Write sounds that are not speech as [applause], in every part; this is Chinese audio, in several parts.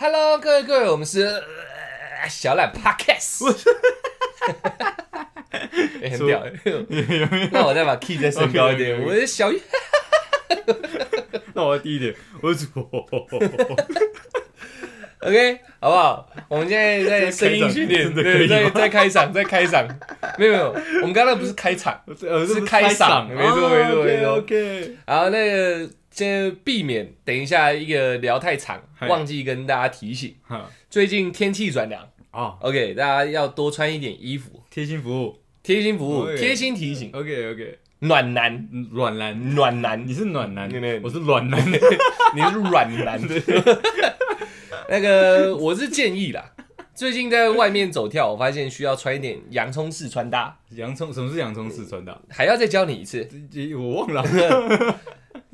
Hello，各位各位，我们是、呃小懒 Podcast，欸 [laughs] 很屌。那我再把 key 再升高一点，OK，OK，OK 我是小玉。[laughs] 那我要低一点，我是左。[laughs] OK，好不好？我们现在在声音训练，对，在在开场，在开场。没有没有，我们刚刚不是开场，呃是开嗓没错没错没错 OK，然后那个先避免等一下一个聊太长，忘记跟大家提醒，哈。最近天气转凉。啊，，OK，大家要多穿一点衣服，贴心服务。贴心服务贴心提醒，OK OK，暖男，暖男，暖男，你是暖男我是暖男。[laughs] 你是软男。[laughs] 那个我是建议啦，最近在外面走跳，我发现需要穿一点洋葱式穿搭，洋葱，什么是洋葱式穿搭？还要再教你一次。我忘了。[laughs]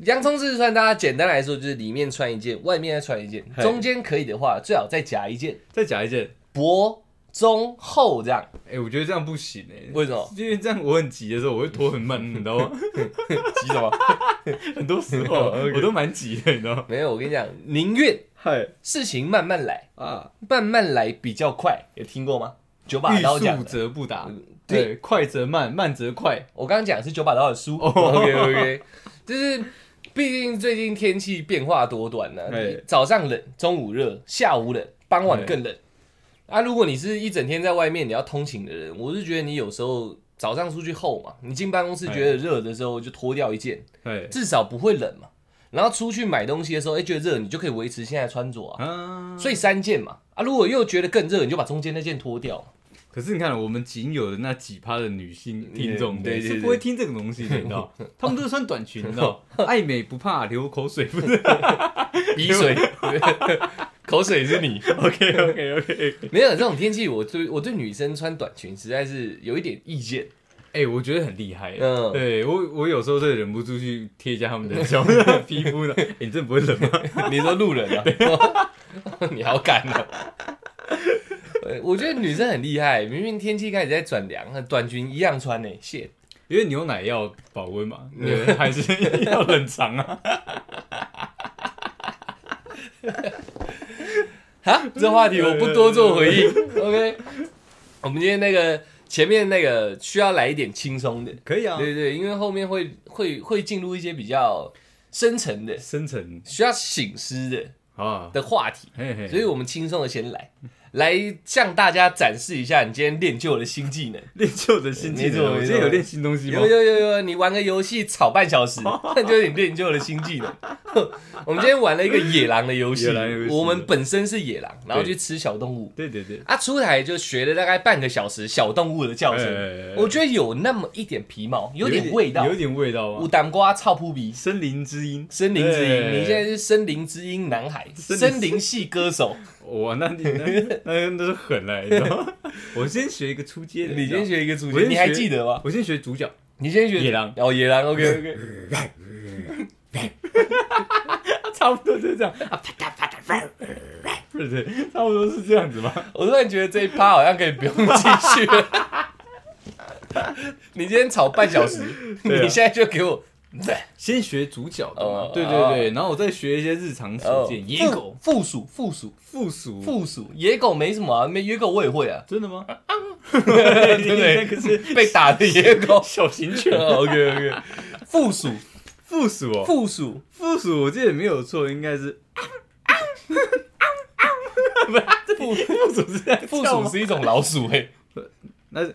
洋葱式穿搭，简单来说就是里面穿一件，外面再穿一件，中间可以的话，最好再夹一件，再夹一件。薄中厚这样。哎，我觉得这样不行哎。为什么？因为这样我很急的时候，我会拖很慢，你知道吗？[laughs] 急什么？[laughs] 很多时候 [laughs] 我都蛮急的，你知道吗？没有，我跟你讲，宁愿嗨事情慢慢来，啊，慢慢来比较快。有听过吗？九把欲速刀讲的。则不达，对对，快则慢，慢则快。我刚刚讲的是九把刀的书。哦 OK OK，就是毕竟最近天气变化多端呢、嘿早上冷，中午热，下午冷，傍晚更冷。啊，如果你是一整天在外面你要通勤的人，我是觉得你有时候早上出去后嘛，你进办公室觉得热的时候就脱掉一件，对至少不会冷嘛。然后出去买东西的时候，哎、觉得热，你就可以维持现在穿着啊。啊，所以三件嘛，啊，如果又觉得更热，你就把中间那件脱掉嘛。可是你看，我们仅有的那几趴的女性听众，对是不会听这种东西的，你知道？他们都是穿短裙，你知道？[laughs] 爱美不怕流口水，不是 [laughs] 鼻水，[laughs] 口水是你。？OK OK OK。没有这种天气，我对我对女生穿短裙实在是有一点意见。哎，我觉得很厉害。嗯对我我有时候真的忍不住去贴一下他们的脚皮肤呢。哎，你真的不会冷吗？你说路人啊？你好敢啊！呃我觉得女生很厉害，明明天气开始在转凉，短裙一样穿呢、谢因为牛奶要保温嘛，[laughs] 对，还是 [laughs] 要冷藏啊。哈，[laughs] 这话题我不多做回应。OK，我们今天那个前面那个需要来一点轻松的，可以啊，对对，因为后面会会会进入一些比较深层的、深层需要醒思的啊，的话题。嘿嘿，所以我们轻松的先来，来向大家展示一下你今天练就的新技能。练就的新技能。我今天有练新东西吗有？有有有，你玩个游戏吵半小时，[laughs] 那就是你练就的新技能。[laughs] 我们今天玩了一个野狼的游戏我们本身是野狼，然后去吃小动物。对对对，啊，出台就学了大概半个小时小动物的叫声，哎我觉得有那么一点皮毛，有点味道，有点味道五吗？胆瓜臭扑鼻。森林之音，森林之音，你现在是森林之音男孩，森林系歌手。哇，那你那那那是狠了，你知道吗？[laughs] 我先学一个初阶的，你先学，一个主角，你还学记得吗？我先学主角，你先学野狼哦，野狼，OK OK。[laughs] [laughs] 差不多就这样，啊啪嗒啪嗒，不是对，差不多是这样子吧？我突然觉得这一趴好像可以不用继续了。[laughs] 你今天吵半小时，啊。你现在就给我 [laughs] 先学主角的哦嘛，对对对，然后我再学一些日常所见，野狗、附属附属附属，附属野狗没什么啊，没野狗我也会啊，真的吗？对不对？那个是被打的野狗。小型犬，OK OK，附属附属哦，附属。附属我记得没有错，应该是。不附附属是在附属是一种老鼠哎，那是，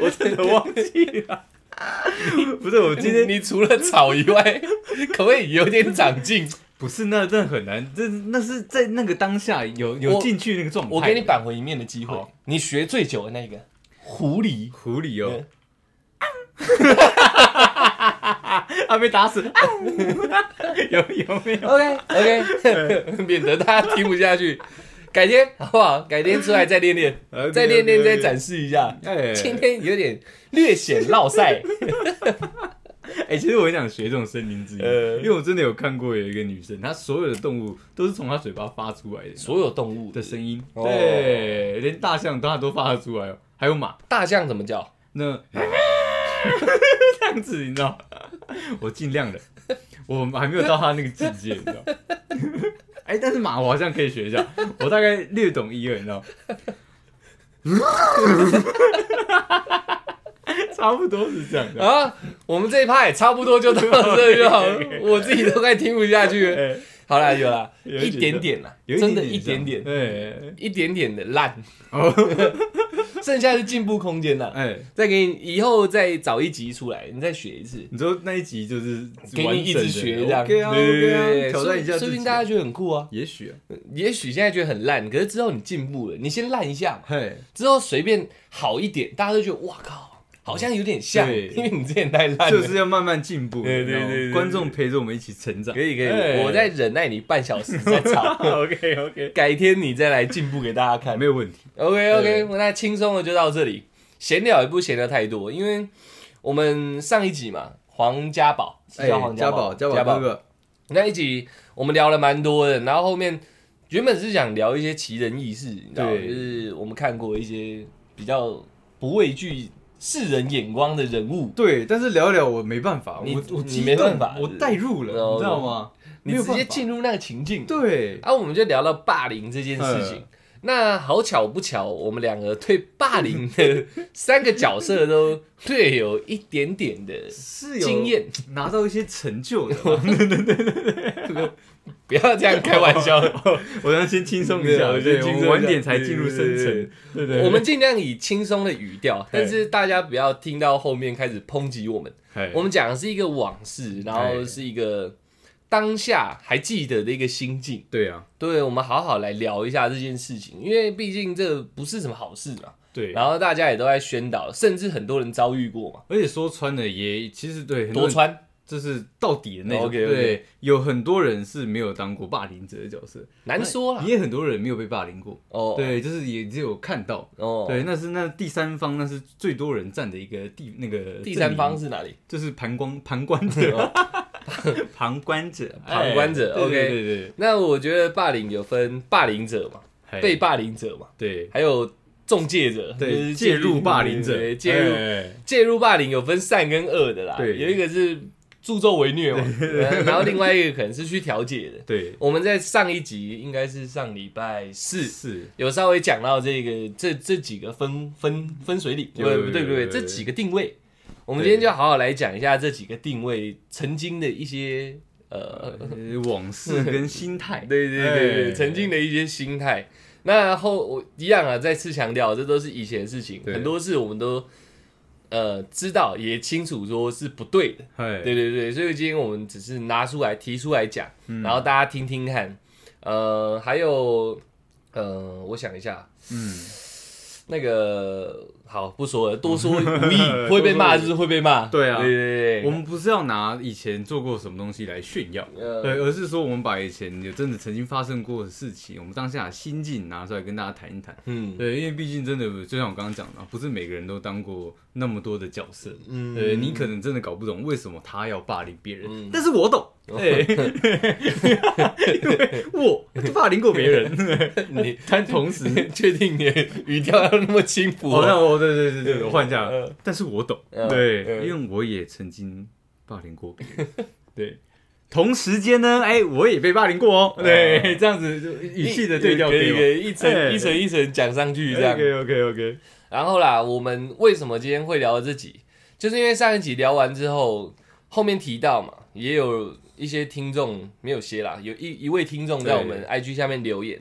我真的忘记了。不是，我今天你除了吵以外，可不可以有点长进？不是那真的很难，这那是在那个当下有有我进去那个状态。我给你扳回一面的机会，你学最久的那个狐狸。狐狸哦。对，啊。被打死，啊。有有没有？OK OK，免得大家听不下去。改天好不好？改天出来再练练，[laughs] 再练练再展示一下。哎。今天有点略显落赛，[laughs] 哎、其实我很想学这种森林之音，呃。因为我真的有看过有一个女生，她所有的动物都是从她嘴巴发出来的所有动物的声音，哦。对，连大象她都发得出来哦，还有马，大象怎么叫？那 [laughs] 这样子你知道，[laughs] 我尽量的，我还没有到他那个境界，你知道？[laughs] 哎，但是马我好像可以学一下，我大概略懂一二，你知道？差不多是这样的。啊，我们这一趴也差不多就到这就好了，我自己都快听不下去好啦，有啦，有一点点啦，有真的一点点，对，一点点的烂，哦，[laughs] 剩下是进步空间啦。哎，再给你以后再找一集出来，你再学一次，你说那一集就是给你一直学这样，，OK 啊对啊，对，挑战一下说不定大家觉得很酷啊。也许啊，也许现在觉得很烂，可是之后你进步了，你先烂一下嘛，嘿，之后随便好一点，大家都觉得哇靠，好像有点像，因为你之前太烂了。就是要慢慢进步，对对对观众陪着我们一起成长，可以可以，哎。我再忍耐你半小时再吵，[laughs] OK OK，改天你再来进步给大家看。没。有问题，OK OK，那轻松的就到这里，闲聊也不闲聊太多，因为我们上一集嘛，黄家宝是叫黄宝，家宝家宝哥哥，那一集我们聊了蛮多的，然后后面原本是想聊一些奇人异事，你知道就是我们看过一些比较不畏惧世人眼光的人物，对，但是聊一聊我没办法，你我我你激动没办法我代入了，哦你知道吗？你直没有办法。接进入那个情境，对，然后我们就聊到霸凌这件事情。嗯。那好巧不巧，我们两个对霸凌的三个角色都略有一点点的是有经验，拿到一些成就的，[laughs] [laughs] [laughs] 不要这样开玩笑。[laughs] 我要先轻松一下，我晚点才进入深层，对对，我们尽量以轻松的语调，但是大家不要听到后面开始抨击我们。我们讲的是一个往事，然后是一个当下还记得的一个心境。对啊，对，我们好好来聊一下这件事情，因为毕竟这不是什么好事嘛。对，然后大家也都在宣导，甚至很多人遭遇过嘛。而且说穿了也其实对很多多穿就是到底的那种。对，有很多人是没有当过霸凌者的角色，难说啦。也很多人没有被霸凌过，哦，对，就是也只有看到。哦，对，那是那第三方，那是最多人站的一个地那个第三方是哪里？就是旁观旁观者，旁观者，[laughs] 旁观者 [laughs] OK 对对对。那我觉得霸凌有分霸凌者嘛，被霸凌者嘛，对。还有中介者，就对是介入霸凌者。对，介入哎介入霸凌有分善跟恶的啦。对。有一个是助纣为虐嘛，然后另外一个可能是去调解的。对我们在上一集应该是上礼拜四是有稍微讲到这个这这几个分分分水岭，对不对？不对？这几个定位，我们今天就好好来讲一下这几个定位曾经的一些呃，呃往事跟心态，[laughs] 对对对曾经的一些心态。那后我一样啊，再次强调，这都是以前的事情，很多事我们都呃知道，也清楚说是不对的。哎，对对对，所以今天我们只是拿出来提出来讲，嗯然后大家听听看。呃，还有呃，我想一下，嗯，那个好不说了，多说 [laughs] 无益，会被骂就是会被骂。对啊对对对，我们不是要拿以前做过什么东西来炫耀，呃对，而是说我们把以前有真的曾经发生过的事情，我们当下的心境拿出来跟大家谈一谈。嗯对，因为毕竟真的，就像我刚刚讲的，不是每个人都当过那么多的角色。嗯对你可能真的搞不懂为什么他要霸凌别人，嗯但是我懂，对，[laughs] 因为我霸凌过别人。[laughs] 你但同时，确定你语调要那么轻浮哦，那哦？我对对对对，我换一下，但是我懂，对，因为我也曾经霸凌过别人，对。同时间呢，哎，我也被霸凌过哦，对，这样子就语气的对调可以一层一层一层讲上去这样。OK OK OK，然后啦，我们为什么今天会聊这集，就是因为上一集聊完之后，后面提到嘛，也有一些听众没有歇啦，有一一位听众在我们 IG 下面留言，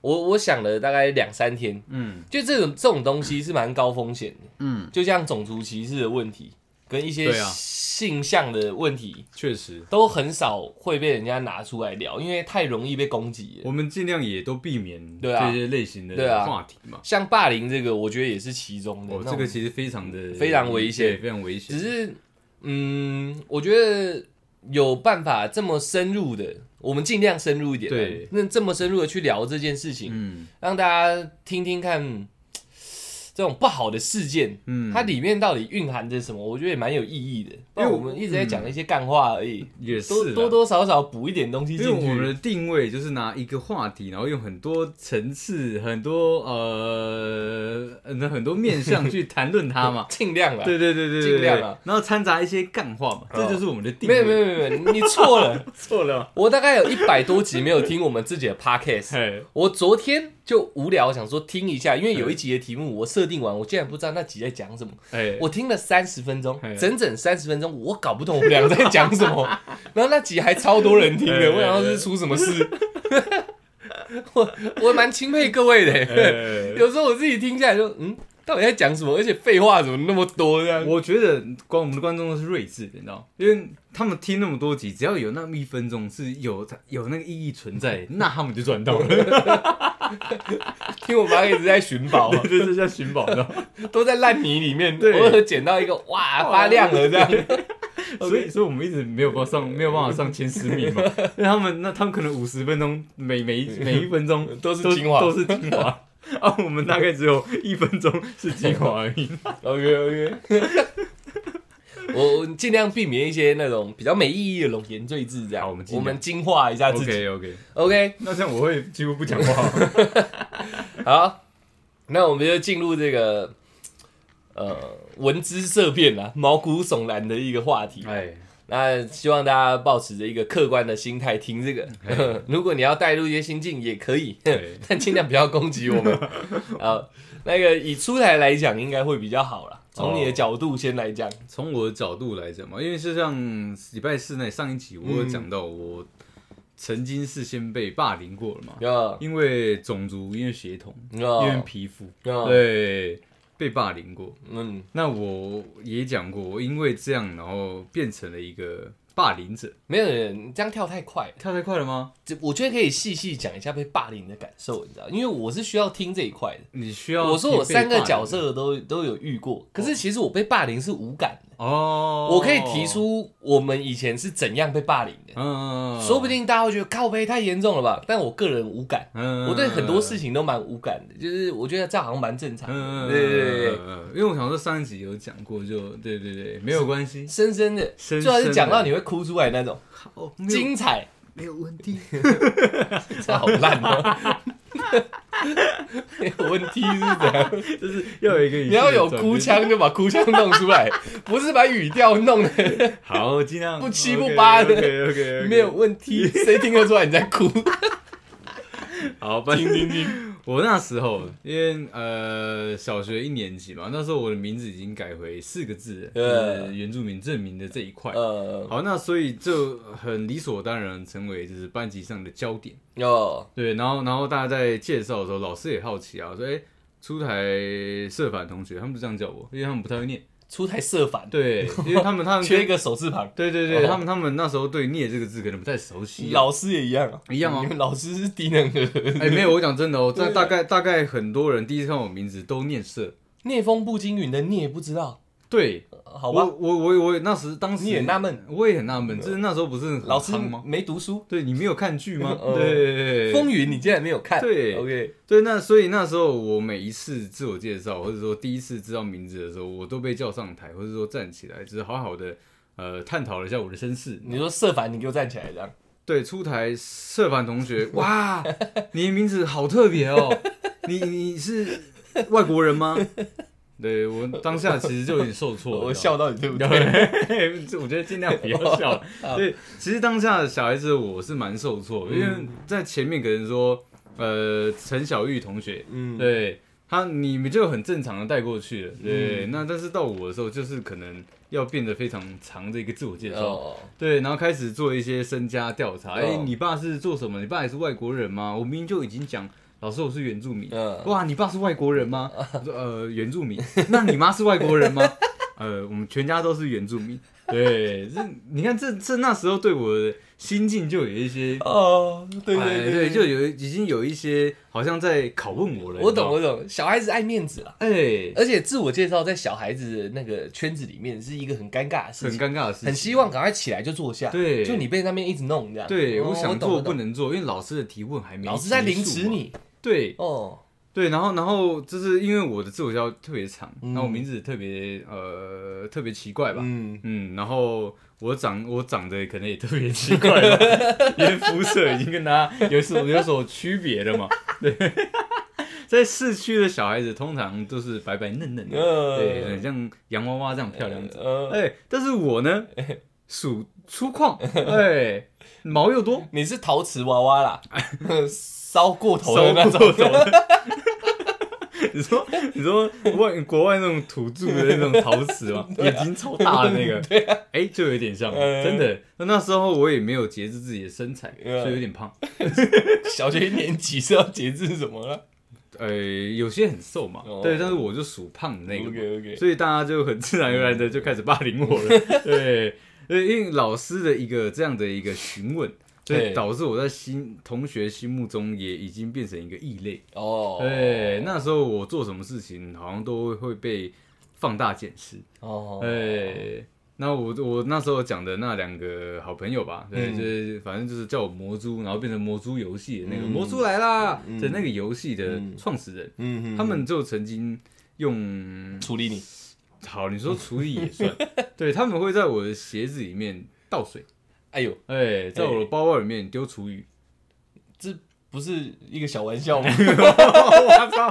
我我想了大概两三天，嗯就这种这种东西是蛮高风险的，嗯，就像种族歧视的问题跟一些对啊性向的问题，确实，都很少会被人家拿出来聊，因为太容易被攻击了。我们尽量也都避免对啊这些类型的对啊话题嘛。像霸凌这个，我觉得也是其中的。哦，这个其实非常的非常危险对非常危险。只是，嗯，我觉得有办法这么深入的，我们尽量深入一点。对，那这么深入的去聊这件事情，嗯，让大家听听看，这种不好的事件，嗯它里面到底蕴含着什么？我觉得也蛮有意义的。因为我们一直在讲一些干话而已，也是多多多少少补一点东西因为。我们的定位就是拿一个话题，然后用很多层次、很多呃、呃很多面向去谈论它嘛。[laughs] 尽量啦。对对对对对，尽量啊然后掺杂一些干话嘛，这就是我们的定位。没有没有，没有你错了。[laughs] 错了？我大概有一百多集没有听我们自己的 podcast。哎，我昨天就无聊，想说听一下，因为有一集的题目我设定完，我竟然不知道那集在讲什么。哎，我听了三十分钟，整整三十分钟，我搞不懂我们两个在讲什么。然后那集还超多人听的，我想要是出什么事。[laughs] 我我蛮钦佩各位的，哎 [laughs] 有时候我自己听下来就嗯，到底在讲什么？而且废话怎么那么多这样？我觉得光我们的观众都是睿智的，你知道，因为他们听那么多集，只要有那么一分钟是有有那个意义存在，那他们就赚到了。[laughs] 听我妈一直在寻宝，对，这叫寻宝的。都在烂泥里面，对偶尔捡到一个哇发亮了这样。[laughs] [laughs] 所以，所以我们一直没有办法上，没有办法上前十名嘛。因为他们那他们可能五十分钟，每每一每一分钟都是精华都是精华。[laughs] 啊，我们大概只有一分钟是精华而已。[laughs] OK OK，我我尽量避免一些那种比较没意义的冗言赘字，这样我们我们精化一下自己。OK OK，OK，那这样我会几乎不讲话。[laughs] 好，那我们就进入这个呃闻之色变啊，毛骨悚然的一个话题。哎，那希望大家保持着一个客观的心态听这个。哎。[laughs] 如果你要带入一些心境也可以，[laughs] 但尽量不要攻击我们。[laughs] 啊，那个以出台来讲，应该会比较好了。从你的角度先来讲，从我的角度来讲嘛，因为是像礼拜四那上一集我有讲到，我曾经是先被霸凌过了嘛，呀因为种族，因为血统，因为皮肤，呀，对，被霸凌过。嗯，那我也讲过，我因为这样，然后变成了一个霸凌者。没有人这样跳太快了。跳太快了吗？这我觉得可以细细讲一下被霸凌的感受，你知道？因为我是需要听这一块的。你需要我说我三个角色都都有遇过，可是其实我被霸凌是无感的。哦，我可以提，出我们以前是怎样被霸凌的，嗯，说不定大家会觉得靠背太严重了吧？但我个人无感，嗯，我对很多事情都蛮无感的，就是我觉得这样好像蛮正常嗯，的。对对对因为我想说上一集有讲过，就对对对，没有关系，深深的，深最好是讲到你会哭出来那种。好，精彩，没有问题，[laughs] 这好烂哦。没有问题是怎样？就是要有一个 [laughs] 你要有哭，腔就把哭腔弄出来，[laughs] 不是把语调弄的好，尽量不七不八的 OK OK，没有问题，谁听得出来你在哭？[laughs] 好，反听听听，我那时候因为呃小学一年级嘛，那时候我的名字已经改回四个字是原住民证明的这一块。呃，好，那所以就很理所当然成为就是班级上的焦点。有，对，然后然后大家在介绍的时候，老师也好奇啊，说哎、出台社反同学，他们不这样叫我，因为他们不太会念。出台设反，对，[laughs] 因为他们他们缺一个手字旁。对对对，哦。他们他们那时候对“聂”这个字可能不太熟悉、啊。老师也一样啊，一样啊。老师是低能儿，哎、没有，我讲真的哦，[laughs] 这大概大概很多人第一次看我名字都念社。聂风不惊云的聂不知道，对，好吧？我我我我那时当时你也纳闷，我也很纳闷，就是那时候不是很老师吗？没读书，对你没有看剧吗？[laughs] 呃对对对对风云你竟然没有看，对，OK，对，那所以那时候我每一次自我介绍，或者说第一次知道名字的时候，我都被叫上台，或者说站起来，就是好好的呃探讨了一下我的身世。你说色凡，你给我站起来这样，对，出台社凡同学，[laughs] 哇，你的名字好特别哦，你你是外国人吗？对我当下其实就有点受挫了，[laughs] 我笑到你对不对？对，我觉得 [laughs] 尽量不要笑。好 [laughs] 对，其实当下的小孩子我是蛮受挫的，因为嗯在前面可能说，呃，陈小玉同学，嗯，对他你们就很正常的带过去了，对。那但是到我的时候，就是可能要变得非常长的一个自我介绍，哦，对，然后开始做一些身家调查。哎、哦你爸是做什么？你爸也是外国人吗？我明明就已经讲，老师我是原住民。嗯，哇，你爸是外国人吗？我说呃，原住民。那你妈是外国人吗？[laughs] 呃，我们全家都是原住民。对，这你看这这那时候对我的心境就有一些，哦，对哎对对，就有已经有一些好像在拷问我了。我懂我懂，小孩子爱面子啦。哎，而且自我介绍在小孩子的那个圈子里面是一个很尴尬的事很情，尴尬的事情，很希望赶快起来就坐下。对就你被那边一直弄这样。对，哦我想做不能做，因为老师的提问还没老师在凌。迟你。对，哦，对，然后然后就是因为我的自我介绍特别长，然后、我名字特别呃特别奇怪吧，嗯，嗯，然后我长我长得可能也特别奇怪吧，因为肤色已经跟他有所有所区别了嘛。对，在市区的小孩子通常都是白白嫩嫩的，呃对，很像洋娃娃这样漂亮子。呃，哎，但是我呢，[laughs] 属粗犷，哎，毛又多，你是陶瓷娃娃啦，[laughs] [laughs] 烧过头烧的。那种。[laughs] 你说，你说外国外那种土著的那种陶瓷嘛，[laughs] 眼睛超大的那个，[laughs] 对啊，哎，就有点像，嗯。真的。那那时候我也没有节制自己的身材，嗯所以有点胖。小学一年级是要节制什么了呃，有些很瘦嘛。哦，对，但是我就属胖的那个所以大家就很自然而然的就开始霸凌我了。对，呃因为老师的一个这样的一个询问，所以对。导致我在心同学心目中也已经变成一个异类。哦，对，那时候我做什么事情好像都会被放大检视。哦，对，那我我那时候讲的那两个好朋友吧，对，嗯就是反正就是叫我魔珠，然后变成魔珠游戏的那个嗯。魔珠来啦嗯。的那个游戏的嗯创始人，嗯，嗯。他们就曾经用处理你，好，你说处理也算，[laughs] 对他们会在我的鞋子里面倒水，哎呦，哎，在我的包包里面丢厨余，这不是一个小玩笑吗？[laughs] 我操！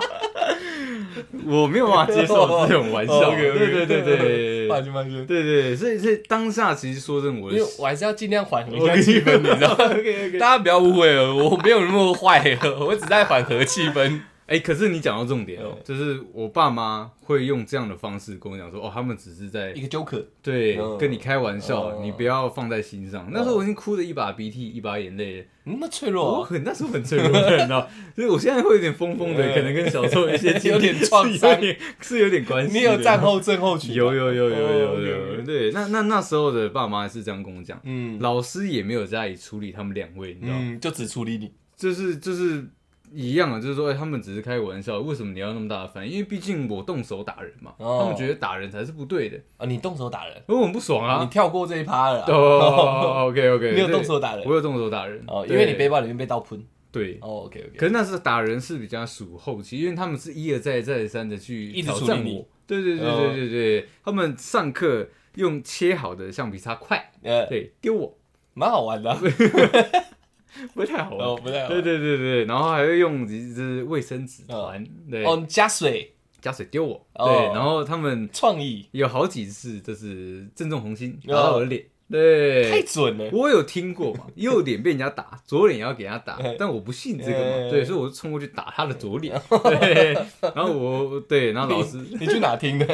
我没有办法接受 [laughs] 这种玩笑，对对对对放心放心，对对，所以所以当下其实说真的，我我还是要尽量缓和一下气氛，你知道。[laughs] 大家不要误会了，我没有那么坏，我只在缓和气氛。哎，可是你讲到重点哦嗯，就是我爸妈会用这样的方式跟我讲说，哦，他们只是在一个 Joker，对嗯。跟你开玩笑，嗯。你不要放在心上。那时候我已经哭的一把鼻涕一把眼泪。那么脆弱。啊，很那时候很脆弱的，你知道，[laughs] 所以我现在会有点疯疯的，嗯可能跟小时候一些 [laughs] 有点创伤。是有点关系。你有战后症候群吗？有有有有有哦有对，那那那时候的爸妈是这样跟我讲，嗯老师也没有加以处理他们两位，你知道吗，嗯，就只处理你。就是就是一样啊，就是说，哎，他们只是开玩笑，为什么你要那么大的反应？因为毕竟我动手打人嘛，哦他们觉得打人才是不对的，啊，你动手打人，因为我很不爽啊你啊。跳过这一趴了啊。哦，[laughs] OK OK，你有动手打人我有动手打人哦，因对为你背包里面被刀喷。对。哦，OK OK。可是那是打人是比较属后期，因为他们是一而再再而三的去挑战我。对对对对对对，他们上课用切好的橡皮擦快，呃，对丢我，蛮好玩的啊。[laughs] [laughs] 不太好玩。哦，不太好对玩。对对对，然后还会用一支卫生纸团，对，哦，加水，加水丢我，哦。对，然后他们创意。有好几次就是正中红心哦。打到我的脸，太对。准了。我有听过嘛，[laughs] 右脸被人家打，左脸也要给他打，但我不信这个嘛，哎。对，所以我就冲过去打他的左脸，[laughs] 对，然后我对，然后老师 [laughs] 你去哪听的？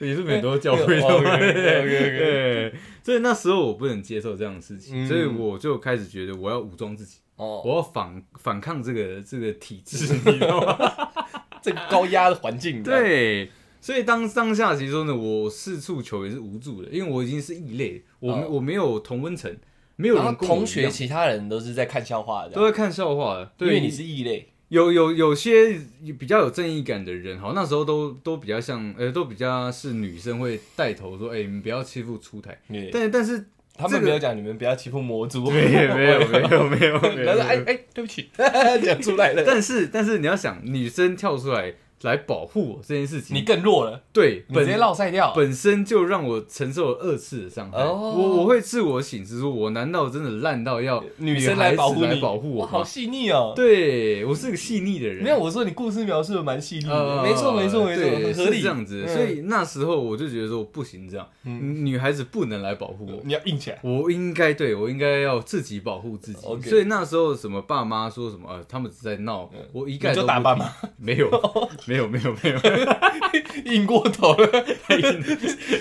也是很多教会的哦嘛，，OK，OK，OK 对，所以那时候我不能接受这样的事情，嗯。所以我就开始觉得我要武装自己，哦，我要反反抗这个这个体制，你知道吗？这个高压的环境，，对，所以当当下其实说呢，我四处求也是无助的，因为我已经是异类，我我没有同温层，没有人同学其他人都是在看笑话的，都在看笑话的，对，因为你是异类。有有有些比较有正义感的人，好，那时候都都比较像，呃，都比较是女生会带头说，哎、你们不要欺负出台，对，但但是他们没有讲你们不要欺负魔族，[laughs] 没有没有没有没有哎哎，对不起，[laughs] 讲出来了，但是但是你要想，女生跳出来来保护我这件事情，你更弱了，对本你直接落赛掉。本身就让我承受了二次的伤害。哦我我会自我醒思说，我难道真的烂到要女生来保护你，来保护我哇，好吗？细腻哦。对我是个细腻的人。没有，我说你故事描述的蛮细腻的，呃，没错没错没错，很合理。是这样子。嗯所以那时候我就觉得说不行，这样嗯女孩子不能来保护我。你要硬起来。我应该对我应该要自己保护自己所以那时候什么爸妈说什么，呃，他们只在闹，我一概就打爸妈，没有，[laughs] 没有，没有，没有，[laughs] 硬过头了，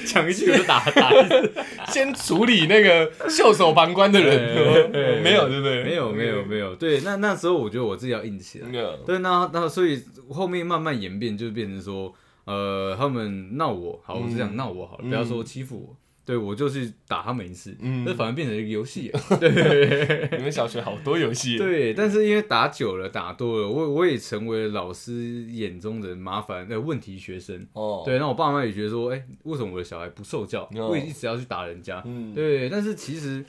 讲一句就打打一次，先处理那个袖手旁观的人，[laughs] 没有对不对？没有，没有，没有。对，那那时候我觉得我自己要硬起来。对，那那所以后面慢慢演变，就变成说，呃，他们闹我，好，我是想闹我好了，不要说欺负我，对我就是打他们一次，嗯这反而变成一个游戏。[laughs] 对 [laughs] 你们小学好多游戏，对，但是因为打久了，打多了，我我也成为了老师眼中的麻烦的问题学生。哦，对，那我爸妈也觉得说，哎、为什么我的小孩不受教？哦我也一直要去打人家。嗯，对，但是其实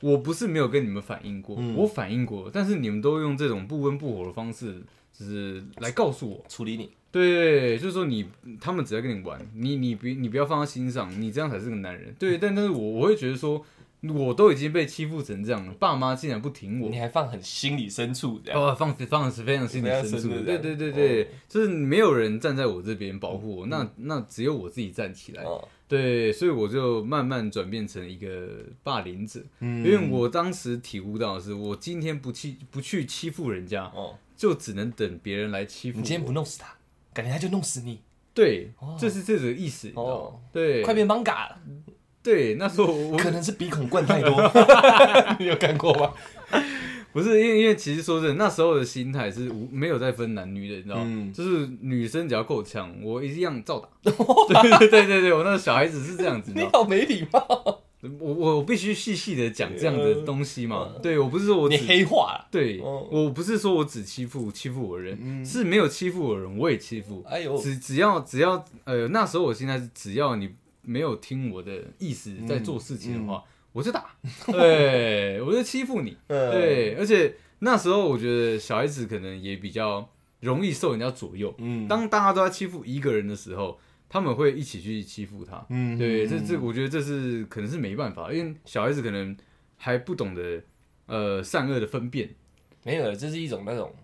我不是没有跟你们反映过，嗯。我反映过，但是你们都用这种不温不火的方式，就是来告诉我，处理你，对，就是说你他们只在跟你玩，你你别你不要放在心上，你这样才是个男人。对，但但是我我会觉得说，我都已经被欺负成这样了，爸妈竟然不挺我。你，还放很心理深处这样。哦，放放的是非常心理深处，深的对对对对，就是没有人站在我这边保护我，那那只有我自己站起来。哦，对，所以我就慢慢转变成一个霸凌者，嗯因为我当时体悟到的是，我今天不去不去欺负人家，哦，就只能等别人来欺负。你今天不弄死他，感觉他就弄死你。对哦，就是这个意思，你知道吗哦？对，快变 manga 了，对，那时候我可能是鼻孔灌太多，[laughs] 你有看过吗？不是因为因为其实说真的，那时候的心态是无没有在分男女的，你知道吗？嗯就是女生只要够强，我一样照打。[laughs] 对对对对对，我那个小孩子是这样子，你知道吗？你好没礼貌，我我我必须细细的讲这样的东西嘛。对我不是说我你只黑化了。对，哦我不是说我只欺负欺负我的人，是没有欺负我的人我也欺负。哎呦，只只要只要呃那时候我心态是只要你没有听我的意思在做事情的话，我就打，[laughs] 对我就欺负你。嗯，对，而且那时候我觉得小孩子可能也比较容易受人家左右。嗯，当大家都在欺负一个人的时候，他们会一起去欺负他。嗯对，这嗯这我觉得这是可能是没办法，因为小孩子可能还不懂得呃善恶的分辨没有了，这是一种那种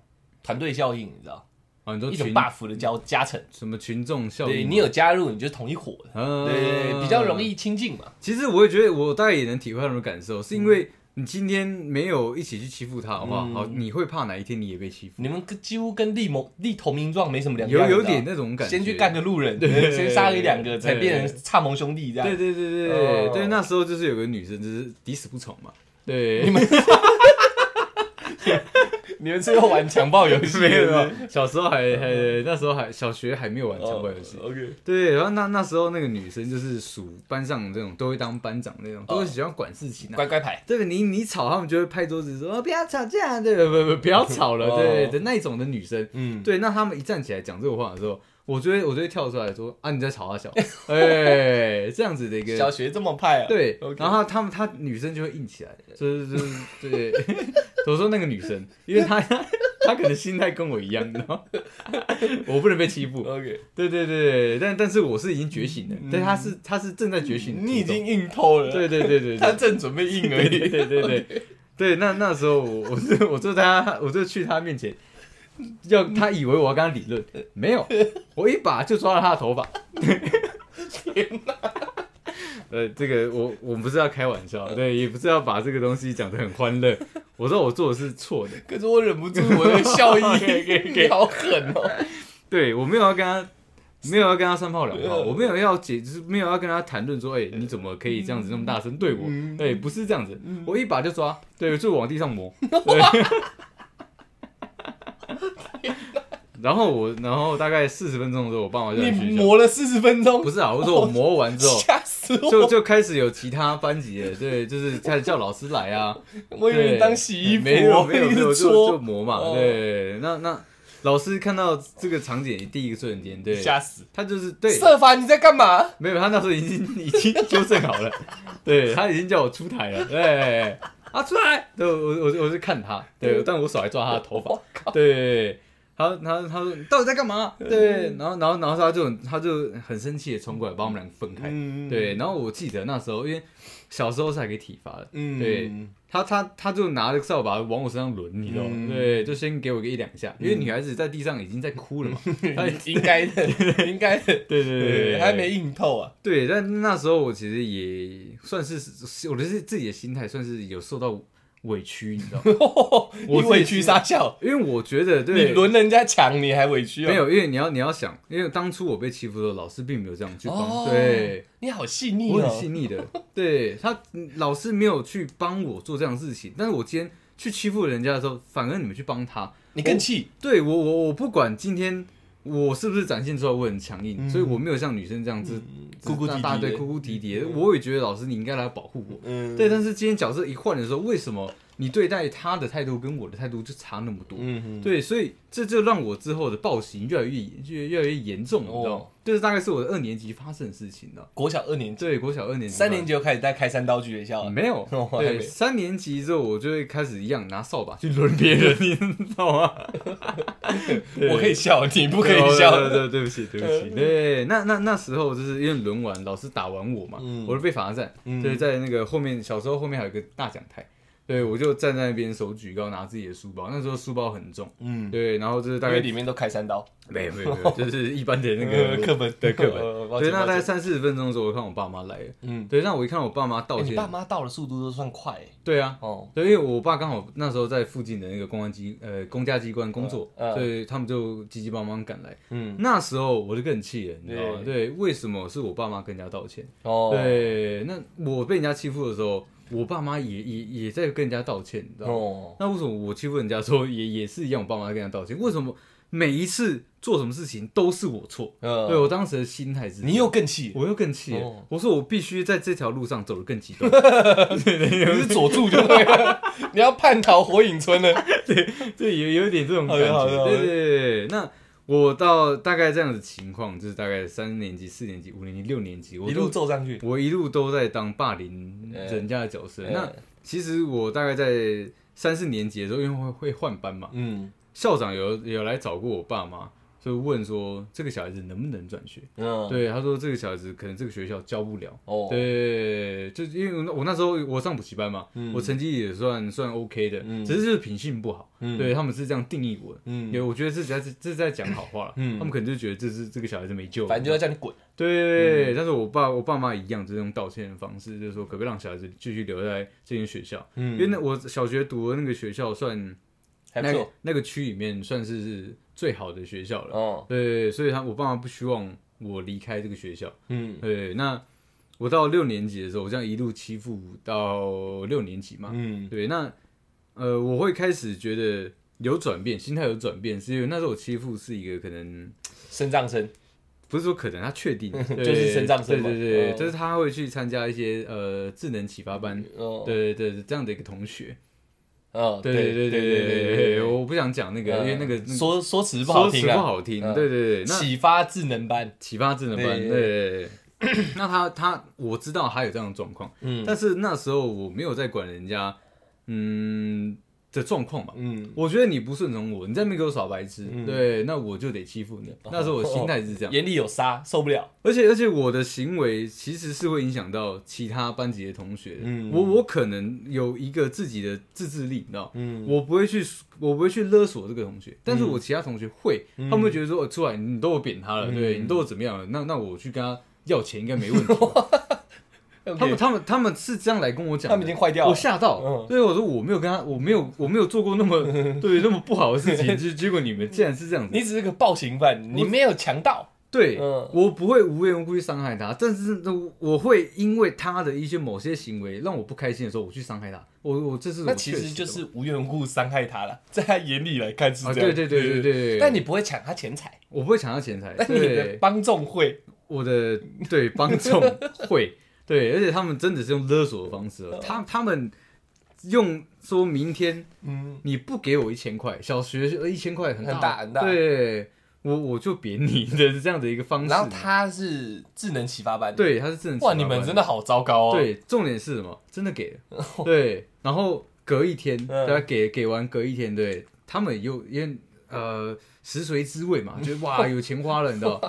团队效应，你知道，啊。你说一种群 buff 的加加成。什么群众效应吗？对你有加入，你就是同一伙的，嗯，对对对，比较容。易亲近嘛。其实我也觉得，我大概也能体会他们的感受，是因嗯为你今天没有一起去欺负他的话，嗯好，你会怕哪一天你也被欺负，你们跟几乎跟立某立同名状没什么两样，有有你知道点那种感觉。先去干个路人，对 [laughs] 先杀了一两个，才变成差盟兄弟这样。对对对对对、哦对，那时候就是有个女生，就是抵死不从嘛。对，你 [laughs] 们你们是要玩强暴游戏？[laughs] 没有小时候还还那时候还小学还没有玩强暴游戏。哦 OK，对，然后那那时候那个女生就是属班上这种都会当班长那种，都会喜欢管事情啊。乖乖牌。对你你吵，他们就会拍桌子说、哦、不要吵架，对不不不不要吵了，哦对的那种的女生。嗯，对，那他们一站起来讲这个话的时候，我就会我就会跳出来说啊你在吵啊小，[laughs] 哎这样子的一个小学这么派啊？对 OK 然后他们他女生就会硬起来，就是 [laughs] 就是对，[laughs] 我说那个女生，因为她她可能心态跟我一样，你知道吗，我不能被欺负，OK，对对对，但但是我是已经觉醒了，但她是她是正在觉醒的途中，你已经硬透了，对对对对他对正准备硬而对已。对对对。对，那那时候我我就我就在她我就去她面前。[laughs] 要他以为我要跟他理论，没有，[laughs] 我一把就抓了他的头发。天 [laughs] 呃，这个我我们不是要开玩笑，对，也不是要把这个东西讲得很欢乐。我说我做的是错的，可是我忍不住我的笑意，可以可以可以你好狠哦！对我没有要跟他，没有要跟他三炮两炮，嗯我没有要解，就是没有要跟他谈论说，哎、你怎么可以这样子那么大声对我？嗯对，不是这样子，我一把就抓，对，就往地上磨，对。[laughs] 然后我，然后大概四十分钟的时候，我爸妈就来你学校。磨了四十分钟，不是啊，我说我磨完之后，吓死我！就就开始有其他班级的，对，就是开始叫老师来啊，[laughs] 我以为你当洗衣服，没有没有没有，就就，磨嘛，哦对，那那老师看到这个场景第一个瞬间，对，吓死！他就是对，瑟凡你在干嘛？没有，他那时候已经已经纠正好了，对他已经叫我出台了，对，啊出来，对我我我我就看他，对，但我手还抓他的头发！对。他他他说你到底在干嘛？对，然后然后然后他就他就很生气的冲过来把我们两个分开。嗯对，然后我记得那时候因为小时候是还可以体罚的，嗯。对他他他就拿着扫把往我身上抡，你知道吗？嗯。对，就先给我个一两下，因为女孩子在地上已经在哭了嘛。[laughs] 她应该的，[laughs] 应该的，[laughs] 对对对对，还没硬透啊。对，但那时候我其实也算是我的是自己的心态，算是有受到委屈，你知道吗？[laughs] 你委屈撒笑，因为我觉得对你对。轮人家抢，你还委屈啊？没有，因为你要你要想，因为当初我被欺负的时候，老师并没有这样去帮，哦对，你好细腻我很哦。细腻的，对他嗯老师没有去帮我做这样的事情，但是我今天去欺负人家的时候，反而你们去帮他，你更气，对我我我不管今天我是不是展现出来我很强硬，嗯。所以我没有像女生这样子哭哭啼啼的。大对哭哭啼啼，我也觉得老师你应该来保护我，嗯，对，但是今天角色一换的时候，为什么你对待他的态度跟我的态度就差那么多。对，所以这就让我之后的暴行越来越越越来越严重，你知道吗哦？就是大概是我的二年级发生的事情了。国小二年级，对，国小二年级，三年级就开始在开山刀去学校了。没有 [laughs] 对，三年级之后我就会开始一样拿扫把去抡别人，你知道吗？对 [laughs] 我可以笑，你不可以对笑。对对，对不起，对不起。[laughs] 对，那那那时候就是因为轮完，老师打完我嘛，嗯我就被罚站，嗯就是在那个后面，小时候后面还有一个大讲台，对我就站在那边手举高，拿自己的书包，那时候书包很重，嗯，对，然后就是大概里面都开三刀，[laughs] 没有没有没有，就是一般的那个呃 [laughs] 课本对课本。[laughs] 对，那大概抱歉三四十分钟的时候，我看我爸妈来了。嗯，对，那我一看我爸妈道欸你歉，爸妈到的速度都算快欸对啊，哦。对，因为我爸刚好那时候在附近的那个公安机呃公家机关工作，嗯嗯所以他们就急急忙忙赶来。嗯，那时候我就更气了，你知道吗？对，为什么是我爸妈跟人家道歉？哦，对，那我被人家欺负的时候，我爸妈也也也在跟人家道歉，你知道吗？哦，那为什么我欺负人家的时候也也是一样，我爸妈跟人家道歉？为什么每一次做什么事情都是我错？对呃，我当时的心态是，你又更气，我又更气了。哦我说我必须在这条路上走得更极端。[laughs] 你是佐助就对了，[laughs] 你要叛逃火影村了。对，有有点这种感觉。对对对，那我到大概这样的情况，就是大概三年级、四年级、五年级、六年级，我一路都揍上去。我一路都在当霸凌人家的角色。那呃其实我大概在三四年级的时候，因为会会换班嘛，嗯校长有有来找过我爸妈，就问说这个小孩子能不能转学？嗯，对，他说这个小孩子可能这个学校教不了。哦，对，就因为我那时候我上补习班嘛，嗯我成绩也算算 OK 的，嗯只是就是品性不好。嗯对他们是这样定义我的。嗯对，我觉得这在这是在讲好话了。嗯他们可能就觉得这是这个小孩子没救了。反正就要叫你滚。对，但是我爸我爸妈一样，就是用道歉的方式，就是说可不可以让小孩子继续留在这间学校？嗯因为那我小学读的那个学校算那个还不错。那个区里面算是最好的学校了。哦，对，所以他我爸妈不希望我离开这个学校。嗯。对，那我到六年级的时候，我这样一路欺负到六年级嘛。嗯。对，那呃，我会开始觉得有转变，心态有转变，是因为那时候我欺负是一个可能身障生。不是说可能，他确定。[laughs] 就是身障生嘛。对对对，哦。就是他会去参加一些呃智能启发班，哦，对对对，这样的一个同学，哦，对对对对对对，我不想讲那个，因为那个嗯说说辞不好听啊，不好听，嗯对对对，启发智能班。启发智能班，对对对对，[coughs] 那他他我知道他有这样的状况，嗯但是那时候我没有在管人家，嗯的状况嘛。嗯，我觉得你不顺从我，你在那边给我耍白痴，嗯。对，那我就得欺负你。那时候我心态是这样，眼里有沙，受不了。而且而且我的行为其实是会影响到其他班级的同学的。嗯。我我可能有一个自己的自制力，你知道，嗯。我不会去我不会去勒索这个同学，但是我其他同学会，嗯。他们会觉得说，哦出来你都有扁他了，嗯。对你都有怎么样了，那那我去跟他要钱应该没问题。[laughs] 他们他们他们是这样来跟我讲，他们已经坏掉了。我。吓到，所以我说我没有跟他，我没有我没有做过那么 [laughs] 对那么不好的事情，结结果你们竟然是这样子，你只是个暴行犯，你没有强盗。对、嗯。我不会无缘无故去伤害他，但是，我会因为他的一些某些行为让我不开心的时候，我去伤害他，我我这是那其实就是无缘无故伤害他了，[laughs] 在他眼里来看是啊，这样。对对对对对对，但你不会抢他钱财，我不会抢他钱财，但你的，帮众会。我的对帮众会，[laughs] 对，而且他们真的是用勒索的方式哦，他他们用说明天嗯，你不给我一千块，小学呃一千块很很大很大。对我我就扁你 [laughs] 的这样的一个方式。然后他是智能启发班，，对他是真的。哇，你们真的好糟糕哦。，对，重点是什么？真的给了，对，然后隔一天，嗯。大家给给完隔一天，对他们又因为呃食髓知味嘛，觉得 [laughs] 哇有钱花了，你知道，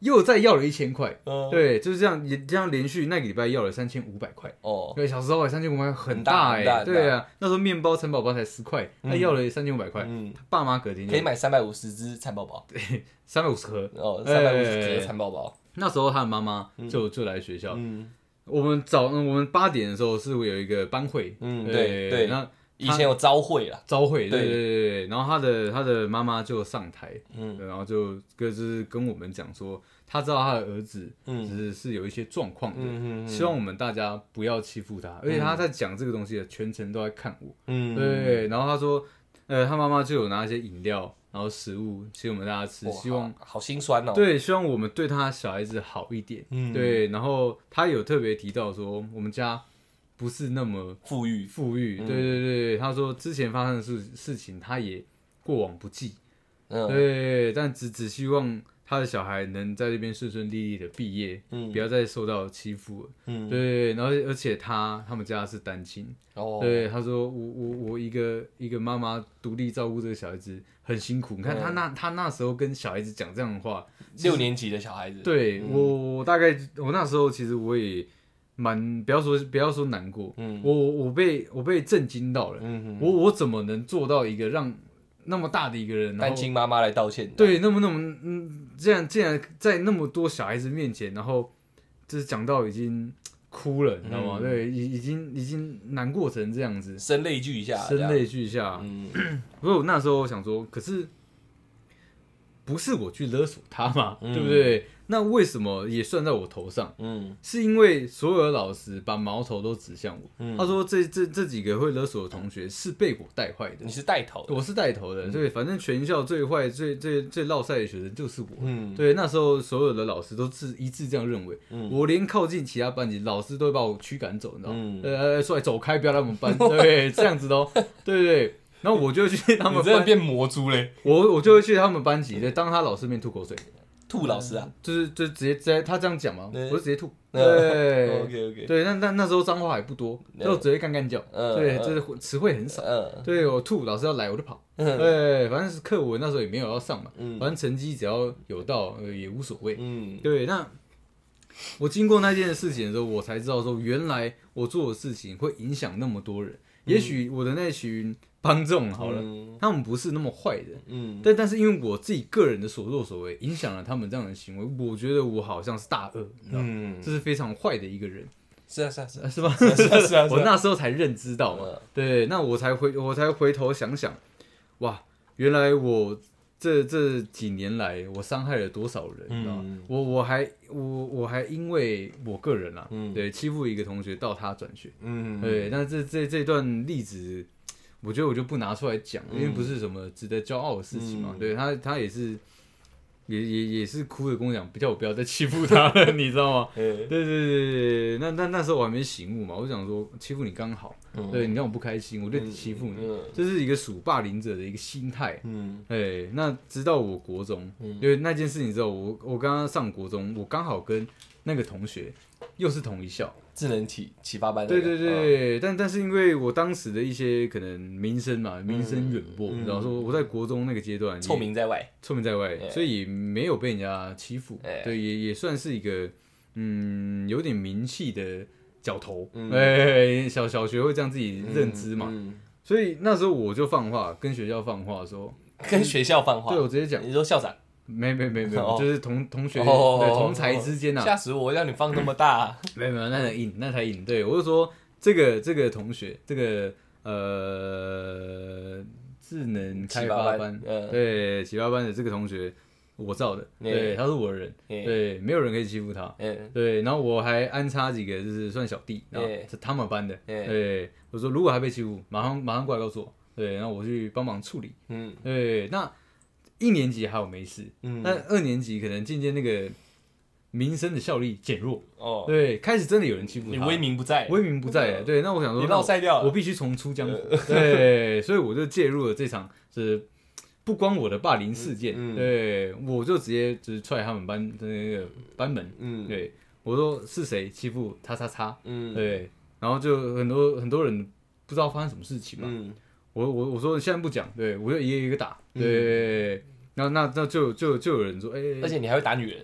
又再要了一千块，嗯，对，就是这样，也这样连续那个礼拜要了三千五百块。哦，对，小时候三千五百块很很大大哎、对啊，那时候面包蚕宝宝才十块，他嗯要了三千五百块，嗯，爸妈隔天可以买三百五十只蚕宝宝，[laughs] 对三百五十盒。哦，哎三百五十只蚕宝宝，那时候他的妈妈就就来学校，嗯。我们早我们八点的时候是会有一个班会，嗯，对对对，那以前有招会啦，朝会，对对。对然后他的他的妈妈就上台，嗯。然后就就是跟我们讲说，他知道他的儿子嗯。是是有一些状况的，嗯嗯，希望我们大家不要欺负他，而且他在讲这个东西的全程都在看我，嗯，对，然后他说，呃，他妈妈就有拿一些饮料，然后食物请我们大家吃，希望好好心酸哦，，对，希望我们对他小孩子好一点，嗯，对，然后他有特别提到说，我们家不是那么富裕，富裕。嗯。对对对，他说之前发生的事事情，他也过往不计。嗯。对，但只只希望他的小孩能在这边顺顺利利的毕业，嗯。不要再受到欺负了。嗯，对，然后而且他他们家是单亲，哦，对，他说我我我一个一个妈妈独立照顾这个小孩子很辛苦。你看他嗯那他那时候跟小孩子讲这样的话，六年级的小孩子，对、嗯。我我大概我那时候其实我也蛮不要说不要说难过，嗯我我我被我被震惊到了，嗯我我怎么能做到一个让那么大的一个人，单亲妈妈来道歉，，对那么那么嗯这样竟然在那么多小孩子面前，然后就是讲到已经哭了，你知道吗？嗯对，已已经已经难过成这样子。声泪俱下，声泪俱下。嗯，[clears throat] 不过我那时候我想说，可是不是我去勒索他嘛，嗯对不对？那为什么也算在我头上？嗯是因为所有的老师把矛头都指向我。嗯他说这这这几个会勒索的同学是被我带坏的你，是带头的，我是带头的。对，反正全校最坏、最最最落赛的学生就是我。嗯，对，那时候所有的老师都是一致这样认为。嗯我连靠近其他班级，老师都会把我驱赶走，你知道吗？嗯呃呃，出来走开，不要来我们班。对，这样子的哦。[laughs] 对对对。然后我就去他们班，你真的变魔猪嘞，我我就会去他们班级，对，当他老师面吐口水，兔老师啊就是就直接在他这样讲嘛，我就直接吐。嗯对，[laughs] OK OK，对，那那那时候脏话还不多，就直接干干叫。嗯对，嗯就是词汇很少。嗯对我吐，老师要来我就跑。嗯对，反正是课文那时候也没有要上嘛，嗯反正成绩只要有到呃也无所谓。嗯对，那我经过那件事情的时候，我才知道说，原来我做的事情会影响那么多人。也许我的那群帮众好了，嗯。他们不是那么坏的，嗯。但但是因为我自己个人的所作所为，影响了他们这样的行为，我觉得我好像是大恶，你知道吗？嗯，这是非常坏的一个人，是啊是啊是啊。呃是吧？是啊是啊是啊，[laughs] 我那时候才认知到对，那我才回我才回头想想，哇，原来我这这几年来我伤害了多少人，你知道我我还我我还因为我个人啊，嗯。对，欺负一个同学到他转学，嗯。对，但这这这段例子，我觉得我就不拿出来讲，因为不是什么值得骄傲的事情嘛，嗯对他他也是。也也也是哭着跟我讲，叫我不要再欺负他了，[laughs] 你知道吗？嗯对对对对对，那那那时候我还没醒悟嘛，我就想说欺负你刚好，嗯对你让我不开心，我就欺负你，嗯这是一个属霸凌者的一个心态。嗯哎，那直到我国中，嗯因为那件事情之后，我我刚刚上国中，我刚好跟那个同学又是同一校，智能启启发班那个，对对对，但但是因为我当时的一些可能名声嘛，名声远播，嗯。然后说我在国中那个阶段嗯臭名在外，臭名在外，哎。所以也没有被人家欺负，哎。对，也也算是一个嗯有点名气的角头，嗯。哎、小小学会这样自己认知嘛，嗯，所以那时候我就放话跟学校放话说，跟学校放话。对，我直接讲，你说校长，没没没没就是同同学、哦对同才之间啊，吓死我，让你放那么大，[laughs] 没有没有，那才硬，那才硬。对我就说这个这个同学，这个呃智能开发班对启发班的这个同学，我造的，嗯对，他是我的人，嗯对，没有人可以欺负他。嗯对，然后我还安插几个就是算小弟，然后嗯是他们班的，嗯对，我说如果还被欺负，马上马上过来告诉我，对，然后我去帮忙处理。嗯。对，那一年级还有没事，嗯，但二年级可能渐渐那个名声的效力减弱，哦，对，开始真的有人欺负他，你威名不在，威名不在了。对，那我想说，你那我落赛掉了，我必须重出江湖。[laughs] 对，所以我就介入了这场是不关我的霸凌事件。嗯嗯对，我就直接就是踹他们班的那个班门。嗯对，我说是谁欺负叉叉叉？嗯对，然后就很多很多人不知道发生什么事情嘛。嗯我我我说现在不讲，对我就一个一个打。对，那那那就就就有人说，哎、而且你还会打女人，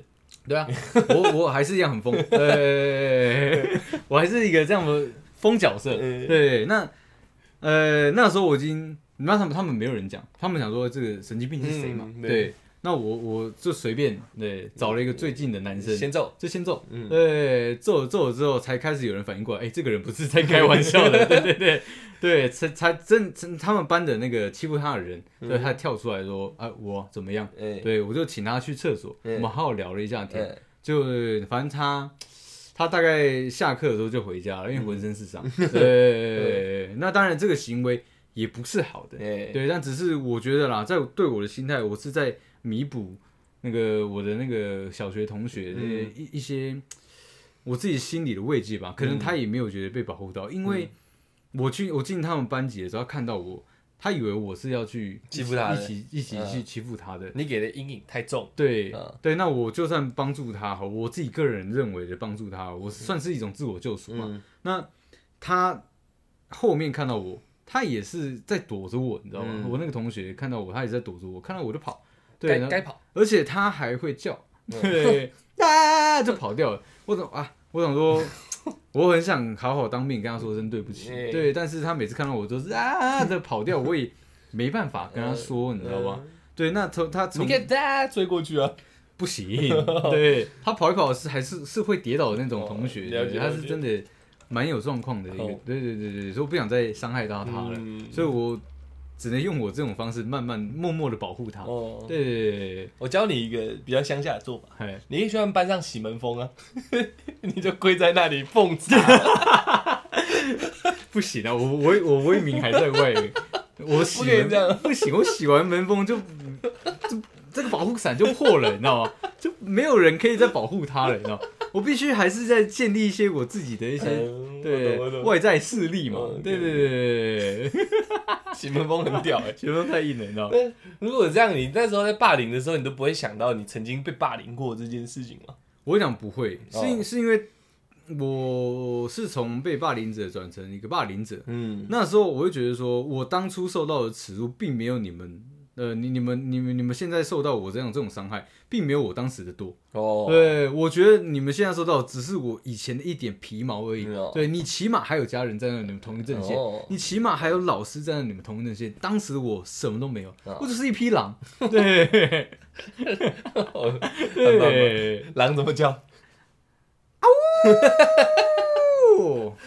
对啊，我我还是一样很疯，对，我还是一个这样的疯角色。嗯对，那呃那时候我已经，你知道他们他们没有人讲，他们想说这个神经病是谁嘛？对，那我我就随便对找了一个最近的男生，先揍，就先揍，嗯。对，揍了揍了之后，才开始有人反应过来，哎、这个人不是在开 [laughs] 玩笑的，对对对。对，才才真真他们班的那个欺负他的人，嗯。对他跳出来说，啊，我怎么样？哎。对我就请他去厕所，嗯我们好好聊了一下天，哎。就反正他他大概下课的时候就回家了，因为浑身是伤。[laughs] 对，那当然这个行为也不是好的，哎。对，但只是我觉得啦，在对我的心态，我是在弥补那个我的那个小学同学的嗯一一些我自己心里的慰藉吧，可能他也没有觉得被保护到，因为我去我进他们班级的时候，他看到我，他以为我是要去欺负他一起一起嗯去欺负他的。你给的阴影太重。对、嗯对，那我就算帮助他，好我自己个人认为的帮助他，我算是一种自我救赎嘛。嗯那他后面看到我，他也是在躲着我，你知道吗？嗯我那个同学看到我，他也在躲着我，看到我就跑，对，该该跑。而且他还会叫，嗯对，[laughs] 啊，就跑掉了。我怎啊，我想说，[laughs] 我很想好好当面跟他说声对不起，哎。对，但是他每次看到我都是啊的跑掉，我也没办法跟他说，你知道吧？对，那从他从你可以哒追过去啊。不行，[laughs] 对他跑一跑是还是是会跌倒的那种同学，他是真的蛮有状况的一个，哦。对对对对，所以我不想再伤害到他了，嗯。所以我只能用我这种方式慢慢默默的保护他。哦，对。对对我教你一个比较乡下的做法，哎，你可以去班上洗门风啊，[laughs] 你就跪在那里奉茶。[laughs] 不行啊，我我我威名还在外，我洗门不可以这样。不行，我洗完门风就就这个保护伞就破了，你知道吗？[laughs] 就没有人可以再保护它了，你知道吗？我必须还是在建立一些我自己的一些嗯对外在势力嘛嗯，对对对对对，洗门风很屌哎、学生 [laughs] 太硬了，你知道吗？如果这样，你那时候在霸凌的时候，你都不会想到你曾经被霸凌过这件事情吗？我想不会，是因哦是因为我是从被霸凌者转成一个霸凌者，嗯，那时候我会觉得说，我当初受到的耻辱，并没有你们，呃，你你们你们你们现在受到我这样这种伤害，并没有我当时的多。哦，对，我觉得你们现在受到，只是我以前的一点皮毛而已。对你起码还有家人站在你们同一阵线，哦你起码还有老师站在你们同一阵线。当时我什么都没有，哦我只是一匹狼。[laughs] 对狼怎么叫？哦这样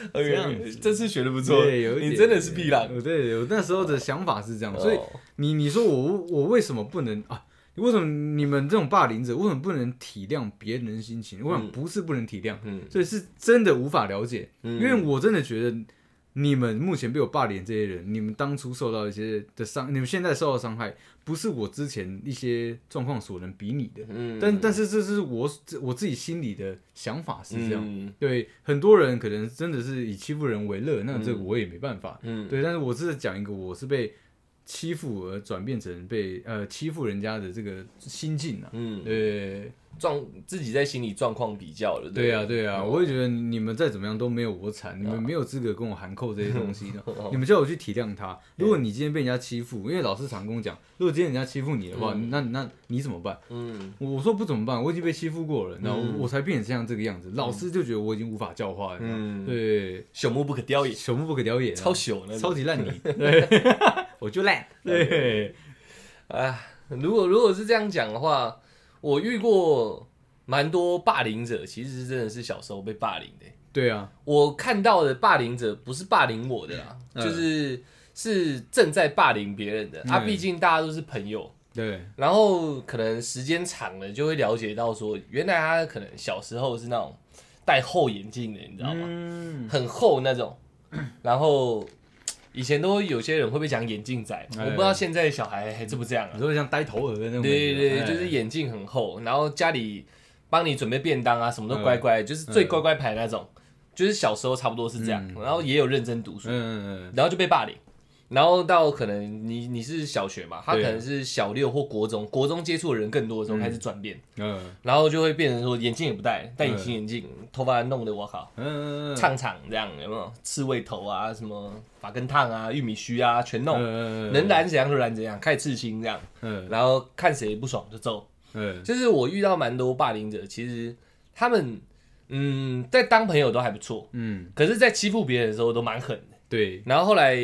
[laughs] OK，这次学的不错，对，有一点你真的是屁狼。对，我那时候的想法是这样，所以哦你你说我我为什么不能啊？为什么你们这种霸凌者为什么不能体谅别人的心情？我想嗯不是不能体谅，嗯所以是真的无法了解，嗯因为我真的觉得你们目前被我霸凌这些人，你们当初受到一些的伤，你们现在受到伤害，不是我之前一些状况所能比拟的。嗯但但是这是我我自己心里的想法是这样。嗯对，很多人可能真的是以欺负人为乐，那这个我也没办法。嗯，对，但是我是讲一个我是被欺负而转变成被呃欺负人家的这个心境啊。嗯，对。状自己在心理状况比较了，对。啊，对啊，哦我会觉得你们再怎么样都没有我惨，你们啊没有资格跟我含扣这些东西的。[laughs] 哦。你们叫我去体谅他。如果你今天被人家欺负，因为老师常跟我讲，如果今天人家欺负你的话，嗯。那那你怎么办？嗯。我说不怎么办，我已经被欺负过了，然后嗯。我才变成这样这个样子。老师就觉得我已经无法教化了，嗯，，对，朽木不可雕也，朽木不可雕也，超朽了。超级烂泥，[laughs] 对，我就烂，对，啊，如果如果是这样讲的话，我遇过蛮多霸凌者，其实真的是小时候被霸凌的。对啊，我看到的霸凌者不是霸凌我的啦，嗯就是是正在霸凌别人的。他，嗯毕竟大家都是朋友，对，然后可能时间长了就会了解到说，原来他可能小时候是那种戴厚眼镜的，你知道吗？嗯，很厚那种，然后。以前都有些人会不会讲眼镜仔，哎。我不知道现在小孩还这不这样啊。你。说像呆头鹅的那种，对对对，哎就是眼镜很厚，然后家里帮你准备便当啊，什么都乖乖，就是最乖乖牌那种，就是小时候差不多是这样，嗯。然后也有认真读书，然后就被霸凌，然后到可能你你是小学嘛，他可能是小六或国中，国中接触的人更多的时候开始转变，嗯。然后就会变成说眼镜也不戴，戴隐形眼镜，头发弄得我靠。嗯，长长这样有没有？刺猬头啊，什么发根烫啊、玉米须啊，全弄，嗯能，染怎样就染怎样，开始刺青这样，嗯。然后看谁不爽就揍。嗯。就是我遇到蛮多霸凌者，其实他们嗯在当朋友都还不错，嗯，可是，在欺负别人的时候都蛮狠的。对，然后后来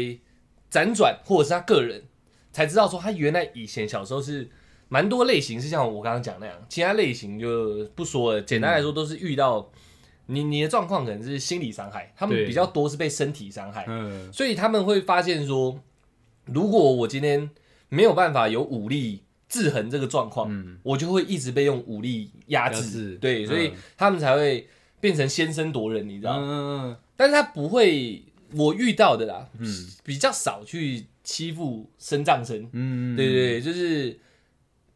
辗转或者是他个人才知道说，他原来以前小时候是蛮多类型是像我刚刚讲那样，其他类型就不说了。简单来说，都是遇到你你的状况可能是心理伤害，他们比较多是被身体伤害，嗯所以他们会发现说，如果我今天没有办法有武力制衡这个状况，嗯我就会一直被用武力压制。制对，所以嗯他们才会变成先声夺人，你知道吗？嗯但是他不会，我遇到的啦，嗯比较少去欺负身障生。嗯，对对对，就是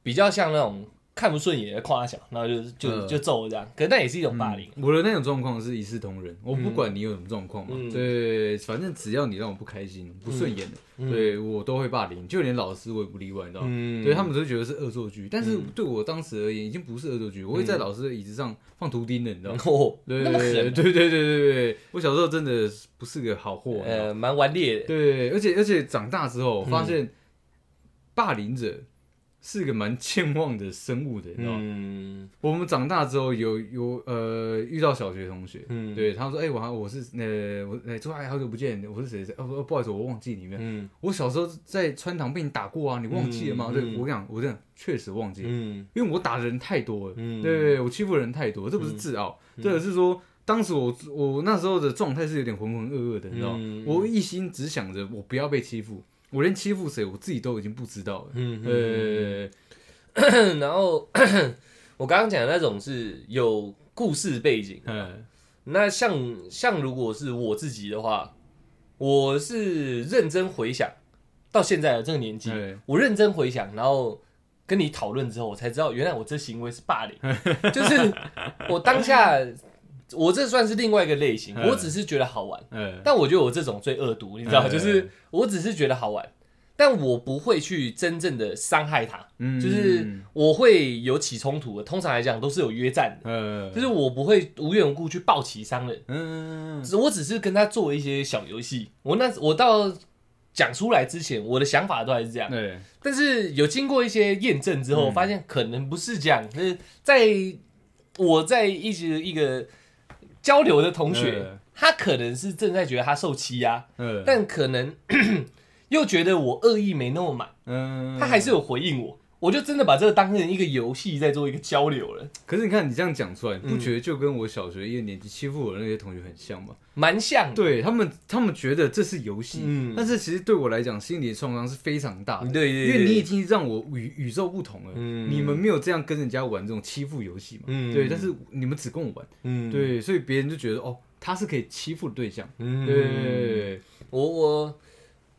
比较像那种看不顺眼，夸他小，然后就就嗯就揍这样，可是那也是一种霸凌。我的那种状况是一视同仁，我不管你有什么状况嘛，嗯对，反正只要你让我不开心、不顺眼的，嗯对我都会霸凌，就连老师我也不例外，你知道吗？嗯对他们都觉得是恶作剧，但是对我当时而言已经不是恶作剧，我会在老师的椅子上放图钉的，你知道吗？[laughs] 哦，对对对对对对对，我小时候真的不是个好货，呃，蛮顽劣的。对，而且而且长大之后，我发现霸凌者是个蛮健忘的生物的，你知道吗？嗯我们长大之后有有呃遇到小学同学，嗯，对他说：“哎、我还我是呃我哎，朱、哎好久不见，我是谁谁哦不不好意思，我忘记你们。嗯我小时候在穿堂被你打过啊，你忘记了吗？对我跟你讲，我真的确实忘记了，嗯因为我打的人太多了，嗯，对我欺负人太多，这不是自傲，嗯这个是说。”当时我我那时候的状态是有点浑浑噩噩的，你知道吗？嗯我一心只想着我不要被欺负，我连欺负谁我自己都已经不知道了。嗯，呃，嗯然后 [coughs] 我刚刚讲的那种是有故事背景，嗯。那像像如果是我自己的话，我是认真回想到现在的这个年纪，对我认真回想，然后跟你讨论之后，我才知道原来我这行为是霸凌，就是我当下我这算是另外一个类型，嗯。我只是觉得好玩，嗯。但我觉得我这种最恶毒，你知道，嗯。就是我只是觉得好玩，但我不会去真正的伤害他，嗯。就是我会有起冲突的，通常来讲都是有约战的。嗯。就是我不会无缘无故去暴起伤人，嗯只我只是跟他做一些小游戏。我那我到讲出来之前，我的想法都还是这样，对。但是有经过一些验证之后，嗯发现可能不是这样。就是在我在一直一个交流的同学，嗯。他可能是正在觉得他受欺压，嗯。但可能 [clears throat] 又觉得我恶意没那么满，嗯。他还是有回应我。我就真的把这个当成一个游戏在做一个交流了，可是你看你这样讲出来，你不嗯觉得就跟我小学一个年级欺负我的那些同学很像吗？蛮像的。对他们，他们觉得这是游戏，嗯。但是其实对我来讲，心理的创伤是非常大的。对对对，因为你已经让我与宇宙不同了，嗯。你们没有这样跟人家玩这种欺负游戏嘛？嗯。对，但是你们只跟我玩，嗯，对，所以别人就觉得哦，他是可以欺负的对象，嗯。对，我我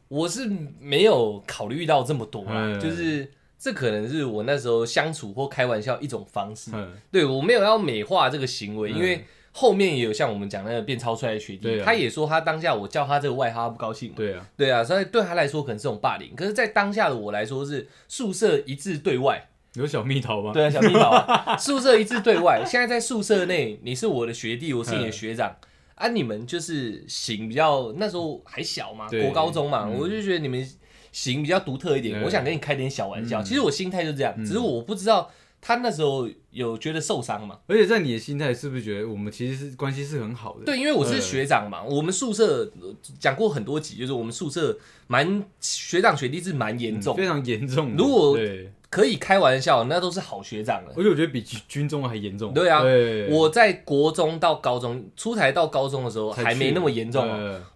我是没有考虑到这么多啦，嗯。就是这可能是我那时候相处或开玩笑一种方式。嗯对我没有要美化这个行为，嗯因为后面也有像我们讲那个变超出来的学弟，他也说他当下我叫他这个外号他不高兴嘛。对啊，对啊，所以对他来说可能是种霸凌，可是，在当下的我来说是宿舍一致对外，有小蜜桃吗？对啊，小蜜桃啊，[laughs] 宿舍一致对外。现在在宿舍内，你是我的学弟，我是你的学长。啊，你们就是型比较那时候还小嘛，对国高中嘛，嗯我就觉得你们型比较独特一点，我想跟你开点小玩笑。嗯其实我心态就这样，只是我不知道他那时候有觉得受伤嘛。而且在你的心态，是不是觉得我们其实是关系是很好的？对，因为我是嗯学长嘛，我们宿舍呃讲过很多集，就是我们宿舍蛮学长学弟是蛮严重，嗯非常严重的。如果对，可以开玩笑，那都是好学长了。而且我觉得比军军中还严重。对啊对我在国中到高中出台到高中的时候还没那么严重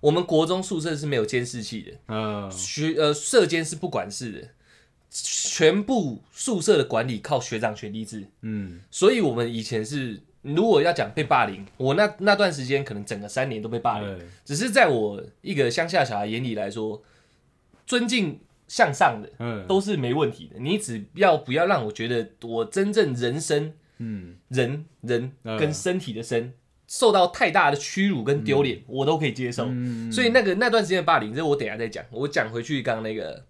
我们国中宿舍是没有监视器的，嗯学呃舍监是不管事的，全部宿舍的管理靠学长学弟制。嗯所以我们以前是，如果要讲被霸凌，我那那段时间可能整个三年都被霸凌。呃只是在我一个乡下小孩眼里来说，尊敬向上的嗯都是没问题的。你只要不要让我觉得我真正人生嗯人人嗯跟身体的身受到太大的屈辱跟丢脸，我都可以接受。嗯所以那个那段时间的霸凌，这我等一下再讲。我讲回去刚刚那个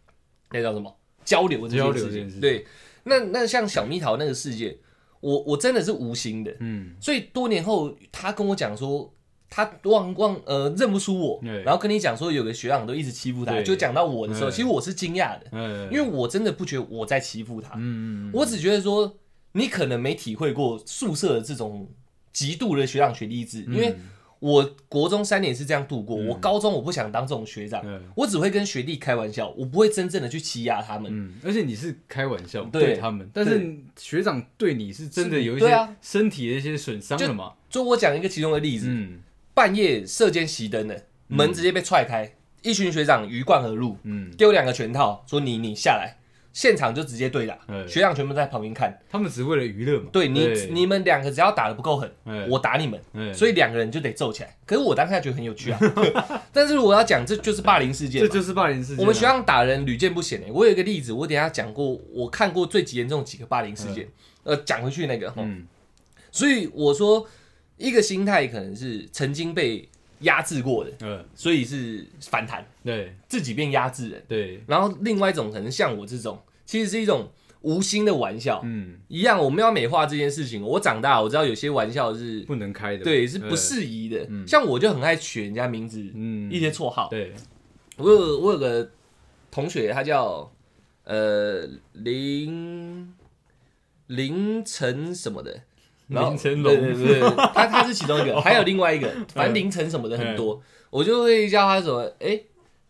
那叫什么交流这件事情。交流这件对，那那像小蜜桃那个事件，我我真的是无心的。嗯所以多年后，他跟我讲说，他忘忘呃认不出我，然后跟你讲说有个学长都一直欺负他，就讲到我的时候，嗯其实我是惊讶的，嗯因为我真的不觉得我在欺负他，嗯我只觉得说你可能没体会过宿舍的这种极度的学长学弟制，因为我国中三年是这样度过，我高中我不想当这种学长，嗯我只会跟学弟开玩笑，我不会真正的去欺压他们。嗯，而且你是开玩笑对。对他们，但是学长对你是真的有一些身体的一些损伤了嘛？就我讲一个其中的例子，嗯半夜射间熄灯了，门直接被踹开，一群学长鱼贯而入，嗯丢两个拳套，说你你下来，现场就直接对打，哎学长全部在旁边看。他们只是为了娱乐嘛。对你，你们两个只要打的不够狠，哎我打你们，哎所以两个人就得揍起来。可是我当下觉得很有趣啊，[laughs] 但是我要讲，这就是霸凌事件嘛。这就是霸凌事件啊。我们学校打人屡见不鲜诶、我有一个例子，我等一下讲过，我看过最极严重的几个霸凌事件。呃，讲回去那个，嗯，嗯所以我说一个心态可能是曾经被压制过的，嗯所以是反弹，对自己变压制人。对然后另外一种可能像我这种，其实是一种无心的玩笑。嗯一样，我们要美化这件事情。我长大，我知道有些玩笑是不能开的。对是不呃适宜的。像我就很爱取人家名字，嗯一些绰号。对我有我有个同学，他叫呃林凌晨什么的，然后凌晨对龙对对，对他他是其中一个，[laughs] 还有另外一个，反正凌晨什么的很多，我就会叫他什么哎、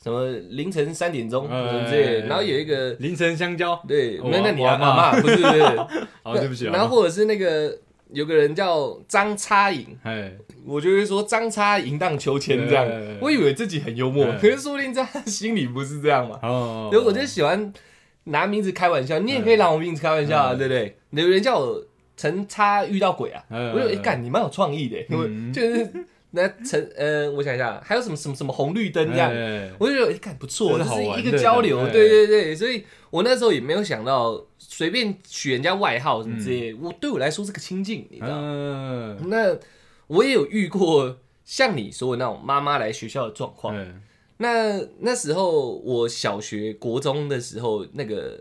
什么凌晨三点钟什么之类的，哎然后有一个凌晨香蕉。对，那那你我阿阿妈不是不是，[laughs] 好，对不起啊。然后或者是那个有个人叫张叉影，哎，我就会说张叉淫荡秋千这样，我以为自己很幽默，可是说不定在他心里不是这样嘛。哦，所以我就喜欢拿名字开玩笑，你也可以拿我名字开玩笑啊，嗯对不对？有人叫我陈差遇到鬼啊，嗯我就哎干，你蛮有创意的，因就是那陈呃，我想一下，还有什么什么什么红绿灯这样。哎我就觉得哎，干不错，这这是一个交流，对对对。对，所以我那时候也没有想到随便取人家外号什么之类，我对我来说是个亲近，你知道吗？嗯，那我也有遇过像你说的那种妈妈来学校的状况。嗯。那那时候我小学、国中的时候，那个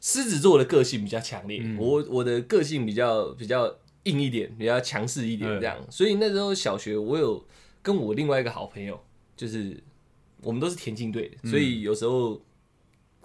狮子座的个性比较强烈，嗯。我我的个性比较比较硬一点，比较强势一点嗯这样。所以那时候小学，我有跟我另外一个好朋友，就是我们都是田径队的，嗯。所以有时候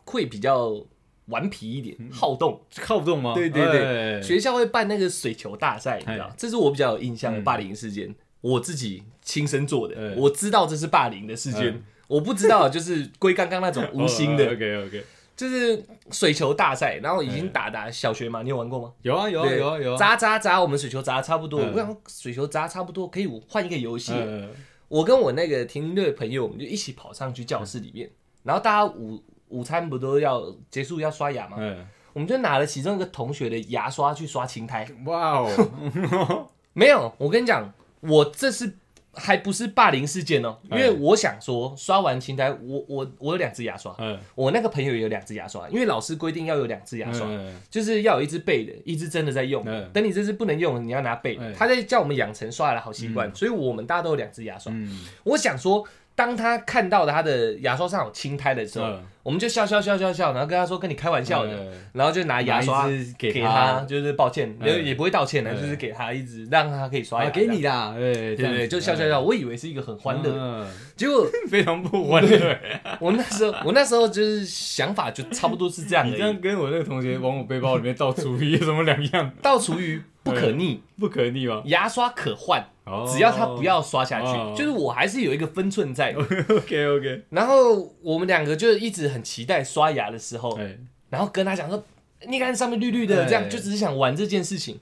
会比较顽皮一点，好动。靠不动吗？对对对，哎。学校会办那个水球大赛，你知道哎，这是我比较有印象的嗯。霸凌事件，我自己亲身做的，哎我知道这是霸凌的事件嗯，我不知道就是归刚刚那种无心的，[laughs] OK OK，就是水球大赛，然后已经打打小学嘛，你有玩过吗？有啊有啊有啊有啊。砸砸砸，我们水球砸差不多，嗯我想水球砸差不多，可以换一个游戏。嗯我跟我那个田径队的朋友，我们就一起跑上去教室里面，然后大家午午餐不都要结束要刷牙吗？嗯，我们就拿了其中一个同学的牙刷去刷青苔。哇哦，[laughs] 没有，我跟你讲，我这是还不是霸凌事件哦，因为哎我想说，刷完清单，我我我有两只牙刷，嗯，我那个朋友也有两只牙刷，因为老师规定要有两只牙刷，嗯就是要有一只备的，一只真的在用。嗯等你这只不能用，你要拿备他在叫我们养成刷牙的好习惯，所以我们大家都有两只牙刷。嗯。我想说，当他看到他的牙刷上有青苔的时候，嗯，我们就笑笑笑笑笑，然后跟他说跟你开玩笑的，嗯。然后就拿牙刷给给他就是抱歉，嗯。也也不会道歉的，嗯。就是给他一直让他可以刷牙，啊，给你啦，对对对对，就笑笑笑。，我以为是一个很欢乐。结果 [laughs] 非常不欢乐。[laughs] 我那时候我那时候就是想法就差不多是这样的。你这，样跟我那个同学往我背包里面倒厨余有什么两样？倒厨余不可逆，不可逆吗？牙刷可换，哦。只要他不要刷下哦。去，就是我还是有一个分寸在。[laughs] OK OK，然后我们两个就一直很期待刷牙的时候，哎，然后跟他讲说，你看上面绿绿的，哎。这样就只是想玩这件事情。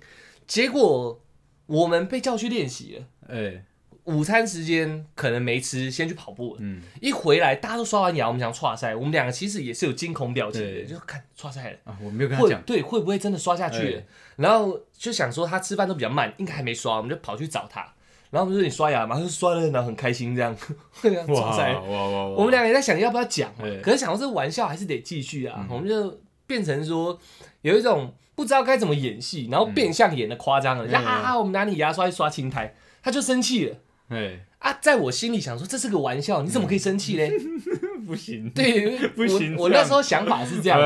结果我们被叫去练习了，哎，午餐时间可能没吃，先去跑步了。嗯，一回来，大家都刷完牙，我们想刷赛，我们两个其实也是有惊恐表情的，对。就看刷赛了，啊，我没有跟他会讲，对会不会真的刷下去然后就想说他吃饭都比较慢，应该还没刷，我们就跑去找他，然后我们就说你刷牙吗？他说刷了，然后很开心这样，哇 [laughs] 塞哇。哇哇！我们两个也在想要不要讲可是想到这玩笑还是得继续啊，嗯。我们就变成说有一种不知道该怎么演戏，然后变相演的夸张了，嗯呀、啊，我们拿你牙刷去刷青苔，他就生气了。哎，啊，在我心里想说这是个玩笑，你怎么可以生气嘞？[laughs] 不行，对，[laughs] 不行我我那时候想法是这样。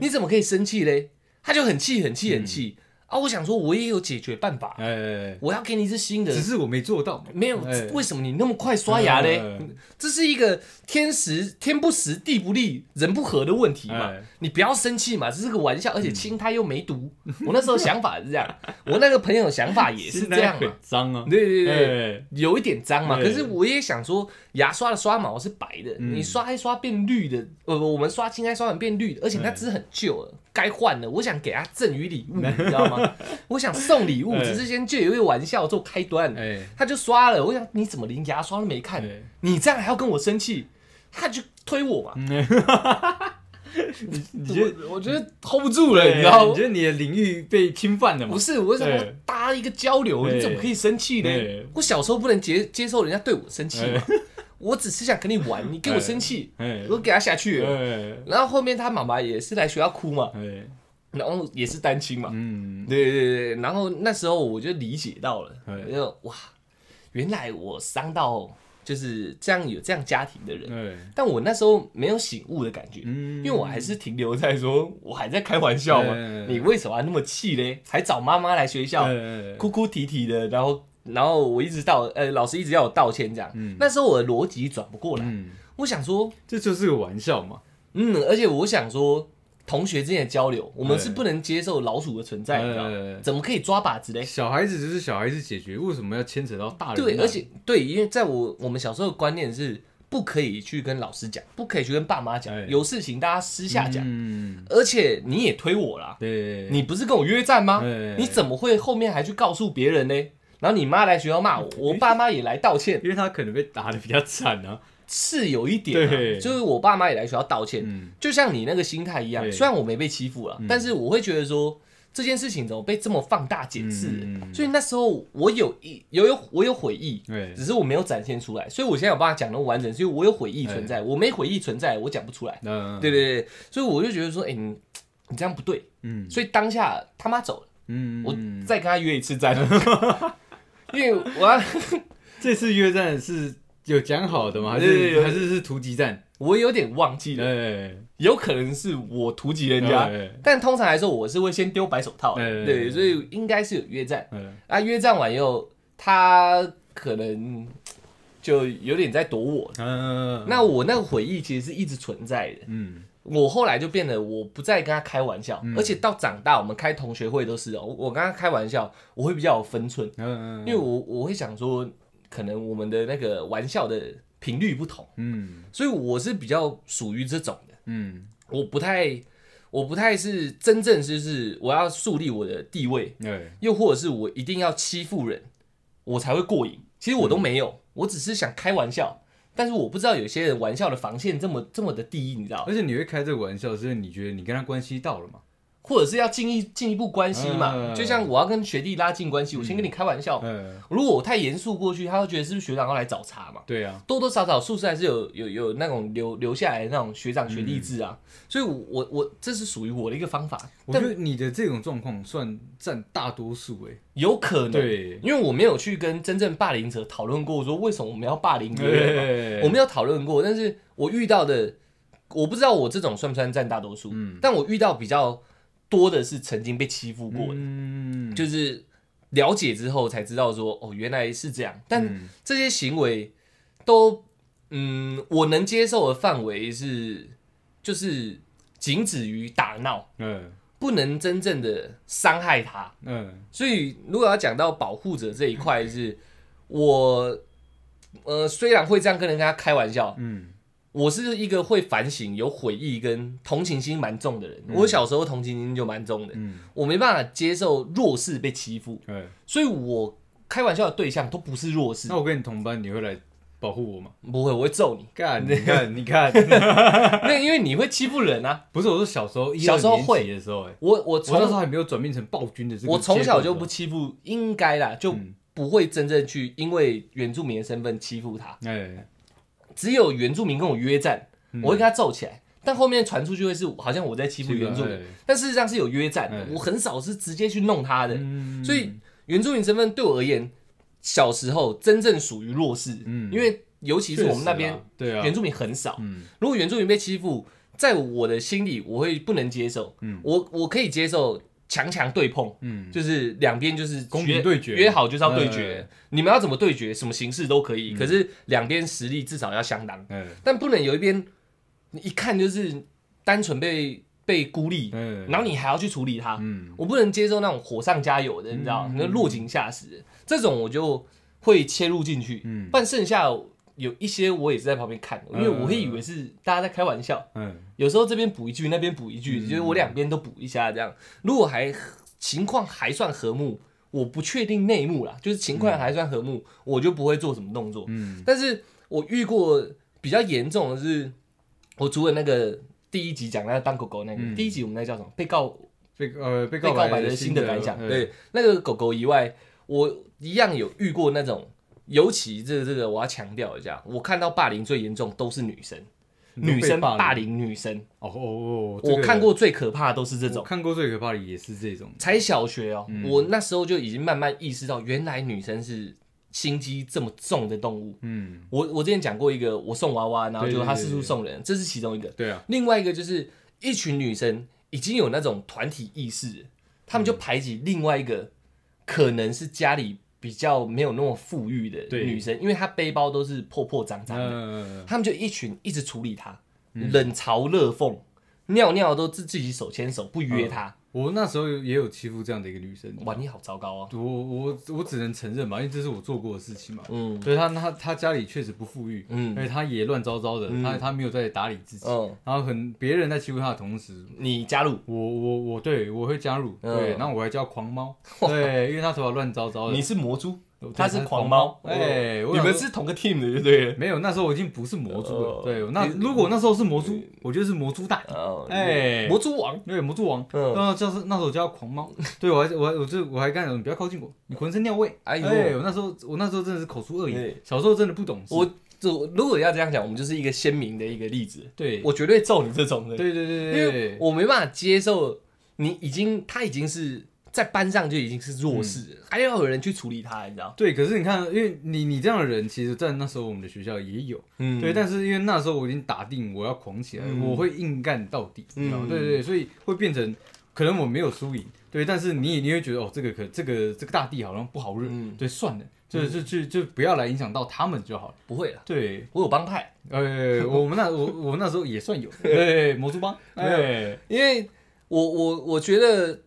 你怎么可以生气嘞？他就很气，很气，很气。啊！我想说，我也有解决办法，哎，我要给你一支新的。只。是我没做到嘛，没有，哎为什么你那么快刷牙嘞？哎？这是一个天时天不时地不利人不和的问题嘛。哎。你不要生气嘛，这是个玩笑，而且青苔又没毒。[laughs] 我那时候想法是这样，我那个朋友想法也是 [laughs] 这样很嘛。脏啊，对对对，哎，有一点脏嘛。哎可是我也想说，牙刷的刷毛是白的，嗯你刷一刷变绿的，呃，我们刷青苔刷完变绿的，而且那只很旧了，该换了。我想给他赠予礼物，[laughs] 你知道吗？我想送礼物，哎只是先借有一个玩笑做开端。哎，他就刷了，我想你怎么连牙刷都没看？哎你这样还要跟我生气？他就推我嘛，你觉得我我觉得 hold 不住了，你知道？吗？你觉得你的领域被侵犯了吗？不？是，我想要对搭一个交流，你怎么可以生气呢？我小时候不能接接受人家对我生气嘛，[laughs] 我只是想跟你玩，你给我生气，哎我给他下去。然后后面他妈妈也是来学校哭嘛，哎，然后也是单亲嘛，嗯，对对对，然后那时候我就理解到了，就哇，原来我伤到就是这样有这样家庭的人，对，但我那时候没有醒悟的感觉，嗯。因为我还是停留在说我还在开玩笑嘛，哎你为什么要那么气嘞？还找妈妈来学校，哎哭哭啼啼的，然后然后我一直道呃老师一直要我道歉这样，嗯。那时候我的逻辑转不过来，嗯，我想说，这就是个玩笑嘛，嗯，而且我想说。同学之间的交流，我们哎是不能接受老鼠的存在，你知道吗哎？怎么可以抓把子嘞？小孩子就是小孩子解决，为什么要牵扯到大人？对，而且对，因为在我我们小时候的观念是不可以去跟老师讲，不可以去跟爸妈讲哎，有事情大家私下讲。嗯，而且你也推我啦，对，你不是跟我约战吗哎？你怎么会后面还去告诉别人呢？然后你妈来学校骂我，我爸妈也来道歉，因为他可能被打的比较惨啊，是有一点、就是我爸妈也来学校道歉，嗯，就像你那个心态一样。虽然我没被欺负了，但是我会觉得说这件事情怎么被这么放大解释？所以那时候我有一有有我有悔意，对，只是我没有展现出来。所以我现在有办法讲那么完整，是因为我有悔意存在，我没悔意存在，我讲不出来。嗯，对对对，所以我就觉得说，哎、你你这样不对。嗯所以当下他妈走了，嗯，我嗯再跟他约一次战，[laughs] 因为我要 [laughs] 这次约战是有讲好的吗？还是还是是突击战？我有点忘记了，对，有可能是我突击人家，对但通常来说我是会先丢白手套对，所以应该是有约战。嗯啊。约战完以后，他可能就有点在躲我。嗯，那我那个回忆其实是一直存在的。嗯。我后来就变得我不再跟他开玩笑，嗯。而且到长大我们开同学会都是哦，我我跟他开玩笑，我会比较有分寸，嗯嗯，因为我我会想说，可能我们的那个玩笑的频率不同，嗯所以我是比较属于这种的，嗯我不太我不太是真正就是我要树立我的地位，对，又或者是我一定要欺负人，我才会过瘾。其实我都没有，我只是想开玩笑，但是我不知道有些人玩笑的防线这么这么的低，你知道？而且你会开这个玩笑，是因为你觉得你跟他关系到了嘛？或者是要进一进一步关系嘛？嗯。就像我要跟学弟拉近关系，我先跟你开玩笑。嗯，如果我太严肃过去，他会觉得是不是学长要来找茬嘛？对啊，多多少少宿舍还是有有有那种留留下来的那种学长学弟制啊，所以我，我我这是属于我的一个方法，但我觉得你的这种状况算占大多数诶。有可能，对，因为我没有去跟真正霸凌者讨论过，说为什么我们要霸凌别人我没有讨论过，但是我遇到的，我不知道我这种算不算占大多数，嗯。但我遇到比较多的是曾经被欺负过的，嗯，就是了解之后才知道说，哦，原来是这样，但嗯。这些行为都，嗯，我能接受的范围是，就是仅止于打闹，嗯。不能真正的伤害他。嗯。所以，如果要讲到保护者这一块，是我，呃，虽然会这样跟人家开玩笑，嗯我是一个会反省、有悔意跟同情心蛮重的人。嗯我小时候同情心就蛮重的，嗯，我没办法接受弱势被欺负，对。所以我开玩笑的对象都不是弱势那。我跟你同班，你会来保护我吗？不会，我会揍你，干，[laughs] 你看，你看，[laughs] 那因为你会欺负人啊。不是我说小时候，小时候会的时候，哎，我我我那时候还没有转变成暴君的这个我从小就不欺负，应该啦，就嗯不会真正去因为原住民的身份欺负他。段，哎，只有原住民跟我约战，嗯。我会跟他揍起来。但后面传出去会是好像我在欺负原住民，哎。但事实上是有约战的哎。我很少是直接去弄他的，嗯。所以原住民身份对我而言，小时候真正属于弱势。嗯。因为尤其是我们那边原住民很少，嗯。如果原住民被欺负，在我的心里我会不能接受。嗯。我我可以接受强强对碰，嗯，就是两边就是公平约对决。约好就是要对决哎。你们要怎么对决，什么形式都可嗯。以，可是两边实力至少要相当。嗯。但不能有一边你一看就是单纯被被孤立，哎，然后你还要去处理他，嗯。我不能接受那种火上加油的，你知道，嗯。那落井下石的这种，我就会切入进去。嗯。但剩下有一些我也是在旁边看，因为我会以为是大家在开玩笑，嗯有时候这边补一句，那边补一句，嗯就是我两边都补一下这样。如果还情况还算和睦，我不确定内幕啦，就是情况还算和睦，我就不会做什么动作。嗯但是我遇过比较严重的是，我除了那个第一集讲那个当狗狗那个，嗯第一集我们那叫什么？被告被呃被被告白的新新的感想。呃对，那个狗狗以外，我一样有遇过那种，尤其这个这个我要强调一下，我看到霸凌最严重都是女生，女生霸霸凌女生，哦哦哦，这个我看过最可怕的都是这种。看过最可怕的也是这种，才小学哦，嗯。我那时候就已经慢慢意识到，原来女生是心机这么重的动物。嗯，我我之前讲过一个，我送娃娃，然后对就他四处送人，这是其中一个。对啊，另外一个就是一群女生已经有那种团体意识了，她们就排挤另外一个可能是家里比较没有那么富裕的女生，因为她背包都是破破脏脏的，嗯，她们就一群一直处理她，冷嘲热讽，尿尿都自自己手牵手不约她。我那时候也有欺负这样的一个女生，哇，你好糟糕啊。我我我只能承认嘛，因为这是我做过的事情嘛。嗯。所以她她她家里确实不富裕，嗯。而且她也乱糟糟的，嗯。她她没有在打理自己，嗯，然后很别人在欺负她的同时，你加入，我我我对我会加入，嗯。对，然后我还叫狂猫，对，因为她头发乱糟糟的，你是魔猪，对他是狂猫，哎，我你们是同个 team 的，对不对。没有，那时候我已经不是魔猪哦。了，对，那如果那时候是魔猪，我觉得是魔猪大，哦，哎。魔猪王，对，魔猪王，嗯。然后就是那时候我叫他狂猫，对我还我还我就我还跟他讲你不要靠近我，你浑身尿味，哎哎呦，我那时候我那时候真的是口出恶言对，小时候真的不懂事，我就如果要这样讲，我们就是一个鲜明的一个例子。对，我绝对揍你这种的，对对对因为，我没办法接受你已经他已经是在班上就已经是弱势还要有人去处理他，你知道？对，可是你看，因为你你这样的人，其实，在那时候我们的学校也有，嗯。对，但是因为那时候我已经打定我要狂起来，嗯我会硬干到底，你知道对对对，所以会变成可能我没有输赢，对，但是你你会觉得哦，这个可这个这个大地好像不好惹，嗯。对，算了，就就就就不要来影响到他们就好了，不会了，对，我有帮派，呃，我们那我我那时候也算有，[laughs] 对，魔术帮，哎，因为我我我觉得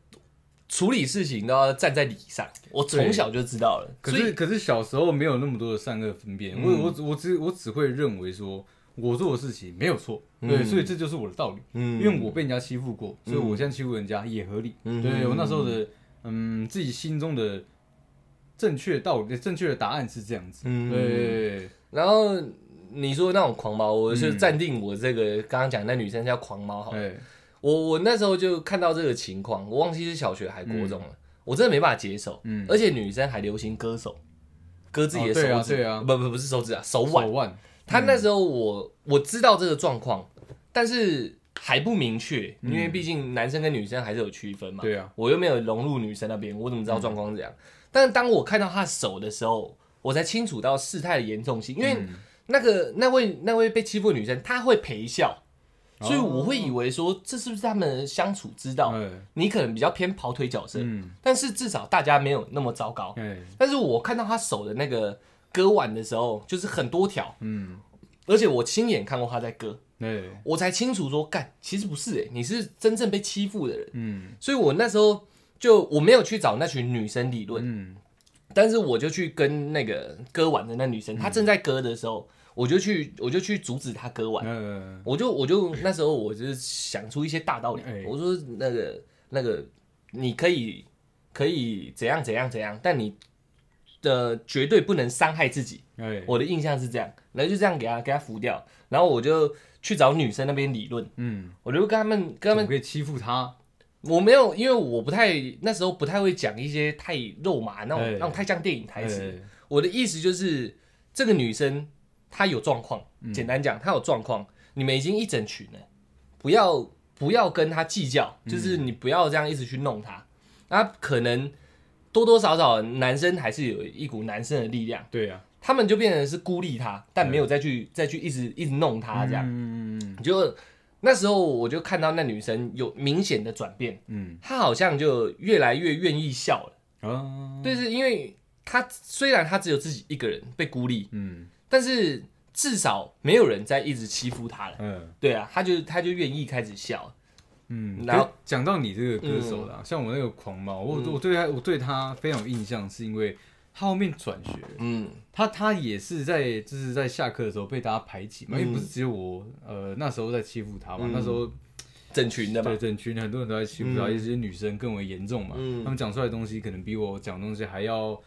处理事情都要站在理上，我从小就知道了，可是可是小时候没有那么多的善恶分辨，嗯。我我我只我只会认为说我做的事情没有错，对，嗯所以这就是我的道理。嗯。因为我被人家欺负过，所以我现在欺负人家也合理。嗯。对我那时候的嗯自己心中的正确道理、正确的答案是这样子。嗯。对，然后你说那种狂猫，我就嗯。暂定我这个刚刚讲那女生叫狂猫好了。哎，我我那时候就看到这个情况，我忘记是小学还国中了，我真的没办法接受。嗯，而且女生还流行割手，割自己的哦对啊手指，对啊不不不是手指啊，手腕。手腕，他那时候我我知道这个状况，但是还不明确，因为毕竟男生跟女生还是有区分嘛。嗯对啊，我又没有融入女生那边，我怎么知道状况是这样？但是当我看到他手的时候，我才清楚到事态的严重性，因为嗯那个那位那位被欺负的女生，她会陪笑，哦所以我会以为说这是不是他们的相处之道？哎你可能比较偏跑腿角色，嗯，但是至少大家没有那么糟糕。哎，但是我看到他手的那个割腕的时候，就是很多条，嗯，而且我亲眼看过他在割，哎，我才清楚说，干，其实不是诶、你是真正被欺负的人。嗯。所以我那时候就我没有去找那群女生理论，嗯，但是我就去跟那个割腕的那女生，她正在割的时候，我就去我就去阻止他割腕。呃，我就我就那时候我就是想出一些大道理，哎我说那个那个你可以可以怎样怎样怎样，但你的绝对不能伤害自己。哎，我的印象是这样，然后就这样给他给他扶掉，然后我就去找女生那边理论，嗯，我就跟他们跟他们怎么可以欺负他？我没有，因为我不太那时候不太会讲一些太肉麻那种、哎那种太像电影台词。哎我的意思就是，这个女生她有状况，嗯。简单讲，他有状况，你们已经一整群了，不要不要跟他计较，嗯。就是你不要这样一直去弄他。那可能多多少少男生还是有一股男生的力量，对呀，他们就变成是孤立他，但没有再去再去一直一直弄他这样。嗯就那时候我就看到那女生有明显的转变，嗯。她好像就越来越愿意笑了。啊，对，是因为她虽然她只有自己一个人被孤立，嗯但是至少没有人在一直欺负他了。嗯。对啊，他就他就愿意开始笑。嗯，然后讲到你这个歌手啦，像我那个狂猫，我嗯我对他我对他非常有印象，是因为他后面转学，嗯他他也是在就是在下课的时候被大家排挤嘛，嗯因为不是只有我呃那时候在欺负他嘛，嗯那时候整群的嘛对。整群很多人都在欺负他，嗯一些女生更为严重嘛，嗯他们讲出来的东西可能比我讲的东西还要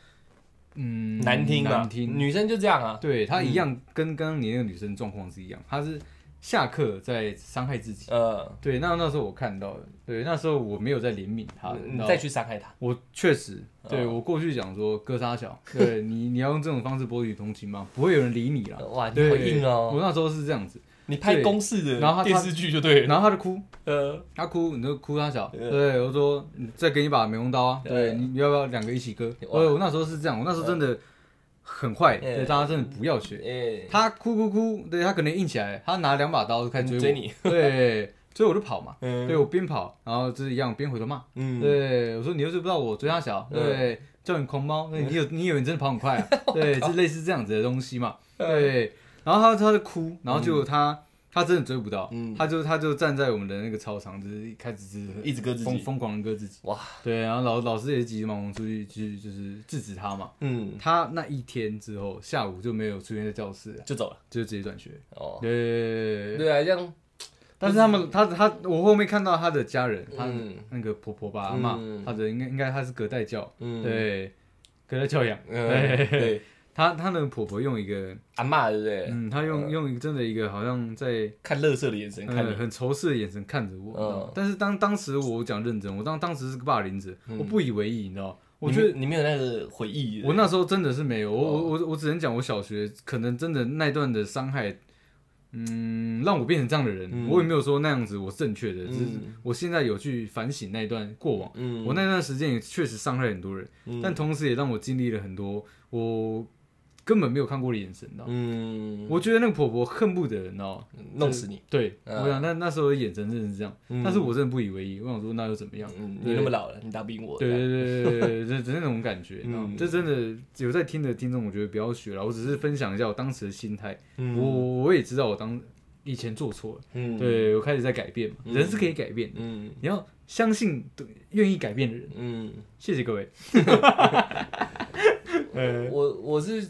嗯难听啊，难听，女生就这样啊。对她一样跟刚刚你那个女生状况是一样，她是下课在伤害自己。呃，对，那那时候我看到了，对，那时候我没有在怜悯她，你再去伤害她，我确实，对哦我过去讲说哥他小，[laughs] 对你你要用这种方式博取同情吗？不会有人理你啦。哇，你对，好硬哦！我那时候是这样子，你拍公式的然后他电视剧就对了。然后他就哭，呃，他哭，你就哭他小，嗯对，我说你再给你把美工刀啊，对。对你你要不要两个一起割？哇？我我那时候是这样，我那时候真的很坏，嗯对大家真的不要学。他哭哭哭，对他可能硬起来，他拿两把刀就开始追你，对，追我就跑嘛，嗯。对我边跑，然后就是一样边回头骂，嗯，对我说你又追不到我，追他小，嗯。对，叫你狂猫，那你有你以为你真的跑很快啊？[laughs] 对，就类似这样子的东西嘛，对，然后他他就哭，然后就他。他真的追不到，嗯。他就他就站在我们的那个操场，就是一开始就是一直割自己，疯疯狂的割自己。哇，对，然后老老师也急急忙忙出去去就是制止他嘛。嗯，他那一天之后，下午就没有出现在教室，就走了。就直接转学。哦，对，对啊，这样，但是他们他他我后面看到他的家人，他嗯。那个婆婆吧阿妈嗯，他的应该应该他是隔代教，嗯，对，隔代教养。嗯，对对，他他的婆婆用一个，阿嬷对不对？嗯，他用用一个真的一个好像在看乐色的眼神看呃你，很仇视的眼神看着我，但是当当时我讲认真，我当当时是个霸凌者，嗯。我不以为意，你知道吗？我觉得你没有那个回忆，我那时候真的是没有，我哦。我我我只能讲，我小学可能真的那段的伤害，嗯，让我变成这样的人。嗯。我也没有说那样子我正确的，只是嗯我现在有去反省那段过往。嗯，我那段时间也确实伤害很多人，嗯。但同时也让我经历了很多我根本没有看过的眼神，你知道吗？嗯，我觉得那个婆婆恨不得，你知道吗？弄死你，对，嗯我想那那时候的眼神真的是这样，嗯但是我真的不以为意。我想说那又怎么样？嗯，对你那么老了，你打不赢我，对对对对对，对，这 [laughs] 那种感觉，你知道吗嗯这真的有在听的听众，我觉得不要学了。我只是分享一下我当时的心态，嗯，我我也知道我当以前做错了，嗯，对我开始在改变嘛，嗯人是可以改变的，嗯你要相信对愿意改变的人。嗯，谢谢各位。[laughs] [laughs] 我我是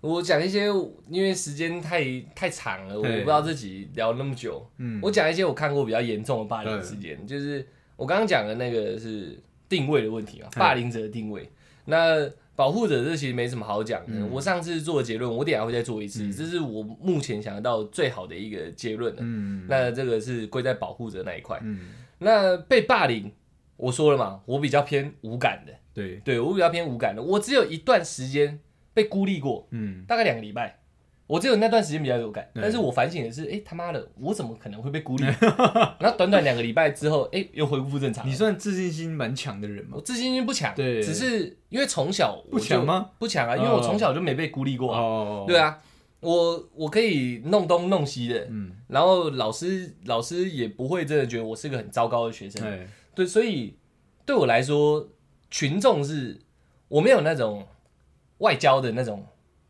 我讲一些，因为时间太太长了，我不知道自己聊那么久，嗯，我讲一些我看过比较严重的霸凌事件，就是我刚刚讲的那个是定位的问题嘛，霸凌者的定位。那保护者这其实没什么好讲的，嗯。我上次做的结论，我等一下会再做一次，嗯。这是我目前想得到最好的一个结论了。嗯。那这个是归在保护者那一块。嗯，那被霸凌，我说了嘛，我比较偏无感的，对，对我比较偏无感的，我只有一段时间被孤立过，嗯大概两个礼拜，我只有那段时间比较有感，但是我反省的是，哎、他妈的，我怎么可能会被孤立？[laughs] 然后短短两个礼拜之后，哎、又恢复正常。你算自信心蛮强的人吗我？自信心不强，对只是因为从小不就强吗？不强啊，因为我从小就没被孤立过啊。哦，对，啊，我我可以弄东弄西的，嗯，然后老师老师也不会真的觉得我是个很糟糕的学生。哎，对，所以对我来说，群众是我没有那种外交的那种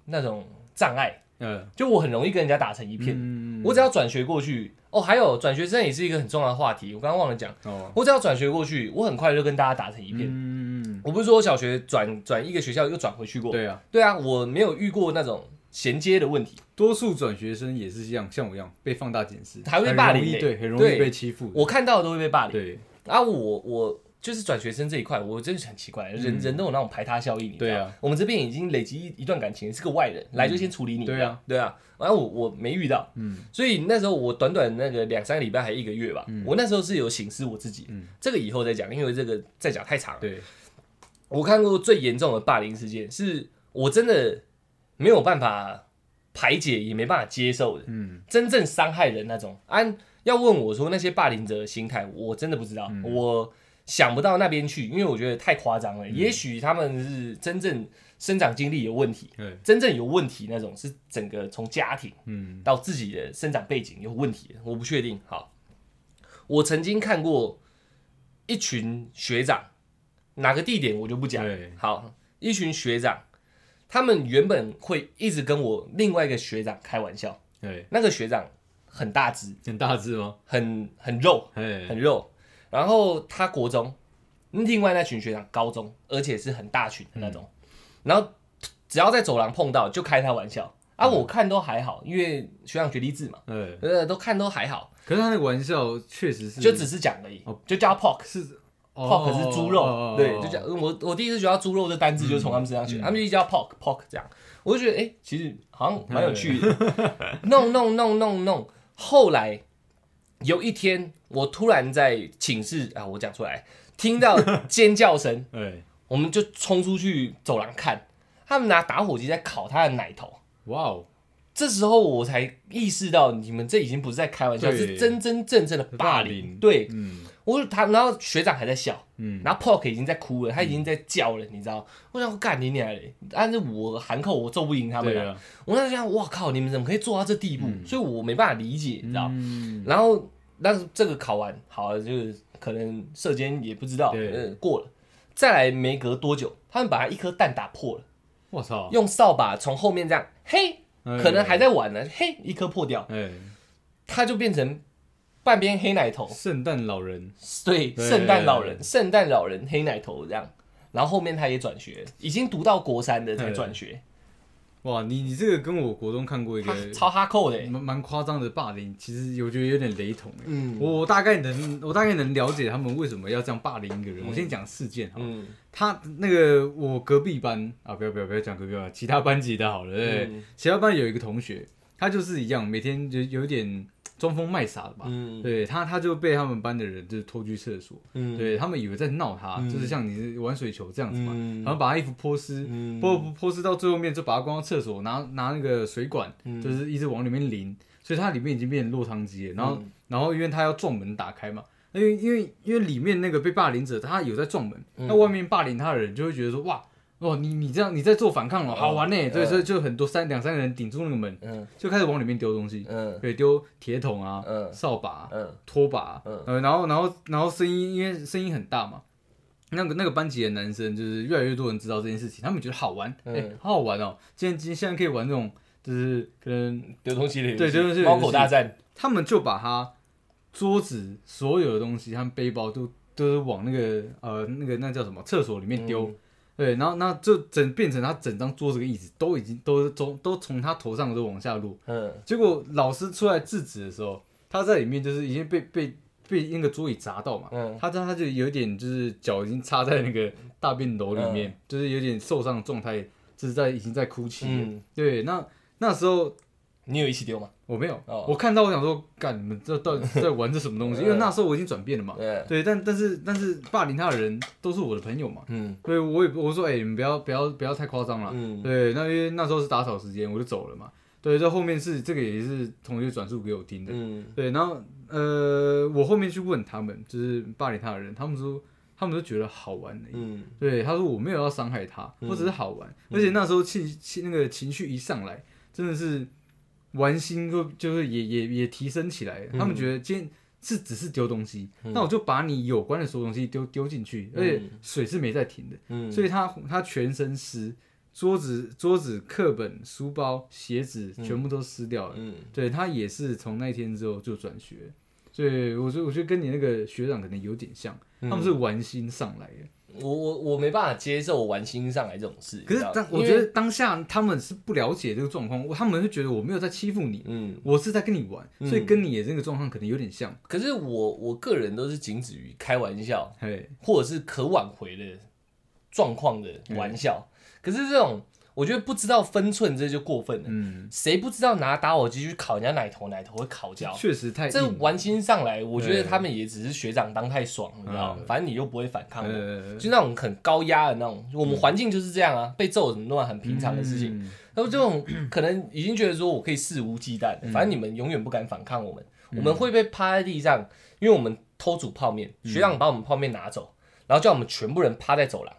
那种障碍，嗯，就我很容易跟人家打成一片。嗯我只要转学过去，哦，还有转学生也是一个很重要的话题，我刚刚忘了讲。哦，我只要转学过去，我很快就跟大家打成一片。嗯，我不是说我小学转转一个学校又转回去过，对啊，对啊，我没有遇过那种衔接的问题。多数转学生也是一样，像我一样被放大检视，还会被霸凌对，很容易被欺负。我看到的都会被霸凌。对啊，我我就是转学生这一块，我真的是很奇怪，人、人都有那种排他效应，你知道嗯对啊，我们这边已经累积一一段感情，是个外人，来就先处理你，对啊，对啊，然后我我没遇到，嗯。所以那时候我短短那个两三个礼拜还一个月吧，嗯。我那时候是有醒思我自己，嗯。这个以后再讲，因为这个再讲太长了。对，我看过最严重的霸凌事件，是我真的没有办法排解，也没办法接受的，嗯。真正伤害人那种。按要问我说那些霸凌者的心态，我真的不知道，嗯。我想不到那边去，因为我觉得太夸张了。也许他们是真正生长经历有问题，对，真正有问题那种是整个从家庭嗯到自己的生长背景有问题，我不确定。好，我曾经看过一群学长，哪个地点我就不讲。好，一群学长，他们原本会一直跟我另外一个学长开玩笑，对，那个学长很大只，很大只吗？很很肉，哎，很肉。然后他国中，另外那群学长高中，而且是很大群的那种。然后只要在走廊碰到，就开他玩笑。啊，我看都还好，因为学长学弟制嘛，哎，呃，都看都还好，可是他那个玩笑确实是，就只是讲而已哦，就叫 pork。是 pork 是猪肉，哦对，就叫我我第一次学到猪肉这单字就是从他们身上学，嗯他们就一直叫 pork pork 这样，我就觉得哎、诶其实好像蛮有趣的，[laughs] 弄弄弄弄弄，后来有一天，我突然在寝室啊，我讲出来，听到 [laughs] 尖叫声，对，我们就冲出去走廊看，他们拿打火机在烤他的奶头。哇哦，这时候我才意识到，你们这已经不是在开玩笑，对。是真真正正的霸。凌。对，嗯我他，然后学长还在笑，嗯，然后 Pork 已经在哭了，他已经在叫了，你知道？我想干你娘嘞！但是我喊口我揍不赢他们啊！对啊，我那时候想，哇靠，你们怎么可以做到这地步？所以我没办法理解，你知道？嗯，然后，但是这个考完好了，就是可能射箭也不知道，对嗯，过了。再来没隔多久，他们把他一颗蛋打破了，我操，用扫把从后面这样，嘿，哎可能还在玩呢，嘿，一颗破掉，哎，他就变成半边黑奶头，圣诞老人，对，对。圣诞老人，圣诞老人黑奶头这样。然后后面他也转学，已经读到国三的才转学，哇，你你这个跟我国中看过一个超哈扣的。欸，蛮蛮夸张的霸凌，其实我觉得有点雷同哎。嗯。我我大概能我大概能了解他们为什么要这样霸凌一个人。我先讲事件哈，嗯。他那个我隔壁班啊，不要不要不要讲隔壁班，其他班级的好了，对不对，嗯。其他班有一个同学，他就是一样，每天就有点装疯卖傻的吧。嗯。对他，他就被他们班的人就是拖去厕所，嗯，对他们以为在闹他，嗯。就是像你是玩水球这样子嘛，嗯。然后把他衣服泼湿，嗯。泼泼湿到最后面就把他关到厕所，拿拿那个水管，嗯。就是一直往里面淋，所以他里面已经变成落汤鸡了。然后，嗯。然后因为他要撞门打开嘛，因为因为因为里面那个被霸凌者他有在撞门，嗯。那外面霸凌他的人就会觉得说哇。哦，你你这样你在做反抗了，好玩呢、嗯对，所以就很多三两三个人顶住那个门，嗯。就开始往里面丢东西，嗯。对，丢铁桶啊、嗯。扫把拖把啊，嗯。呃，然后然后然后声音因为声音很大嘛，那个那个班级的男生就是越来越多人知道这件事情，他们觉得好玩，好好玩哦，今天今天现在可以玩这种，就是可能丢东西的对丢东西的游戏猫狗大战，他们就把他桌子所有的东西和背包都都是往那个呃那个那叫什么厕所里面丢。嗯对，然后那就整变成他整张桌子跟椅子都已经都都都从他头上都往下落，嗯。结果老师出来制止的时候，他在里面就是已经被被被那个桌椅砸到嘛，嗯。他他就有点就是脚已经插在那个大便斗里嗯。面，就是有点受伤的状态，就是在已经在哭泣了。嗯，对，那那时候你有一起丢吗？我没有，哦我看到我想说，干你们这到底在玩这什么东西？因为那时候我已经转变了嘛。对，对，但但是但是霸凌他的人都是我的朋友嘛，嗯所以我也我说哎、你们不要不要不要太夸张了。嗯对，那因为那时候是打扫时间，我就走了嘛。对，这后面是这个也是同学转述给我听的。嗯对，然后呃，我后面去问他们，就是霸凌他的人，他们说他们都觉得好玩。嗯对，他说我没有要伤害他，我只是好玩，而且那时候气气那个情绪一上来，真的是玩心就就是也也也提升起来。了。他们觉得今天是只是丢东西，那我就把你有关的所有东西丢丢进去，而且水是没在停的，嗯，所以他他全身湿，桌子桌子、课本、书包、鞋子全部都湿掉了。嗯。对他也是从那一天之后就转学，所以我觉得我觉得跟你那个学长可能有点像，他们是玩心上来的。我我我没办法接受玩心上来这种事，可是当我觉得当下他们是不了解这个状况，他们是觉得我没有在欺负你，嗯，我是在跟你玩，所以跟你的这个状况可能有点像。可是我我个人都是仅止于开玩笑，嘿，或者是可挽回的状况的玩笑。可是这种我觉得不知道分寸，这就过分了。嗯，谁不知道拿打火机去烤人家奶头，奶头会烤焦？确实太。这玩心上来，我觉得他们也只是学长当太爽，你知道吗？嗯反正你又不会反抗我，呃，就那种很高压的那种。我们环境就是这样啊，被揍什么都很平常的事情。嗯那么这种可能已经觉得说我可以肆无忌惮，嗯反正你们永远不敢反抗我们，我们会被趴在地上，因为我们偷煮泡面，嗯学长把我们泡面拿走，然后叫我们全部人趴在走廊，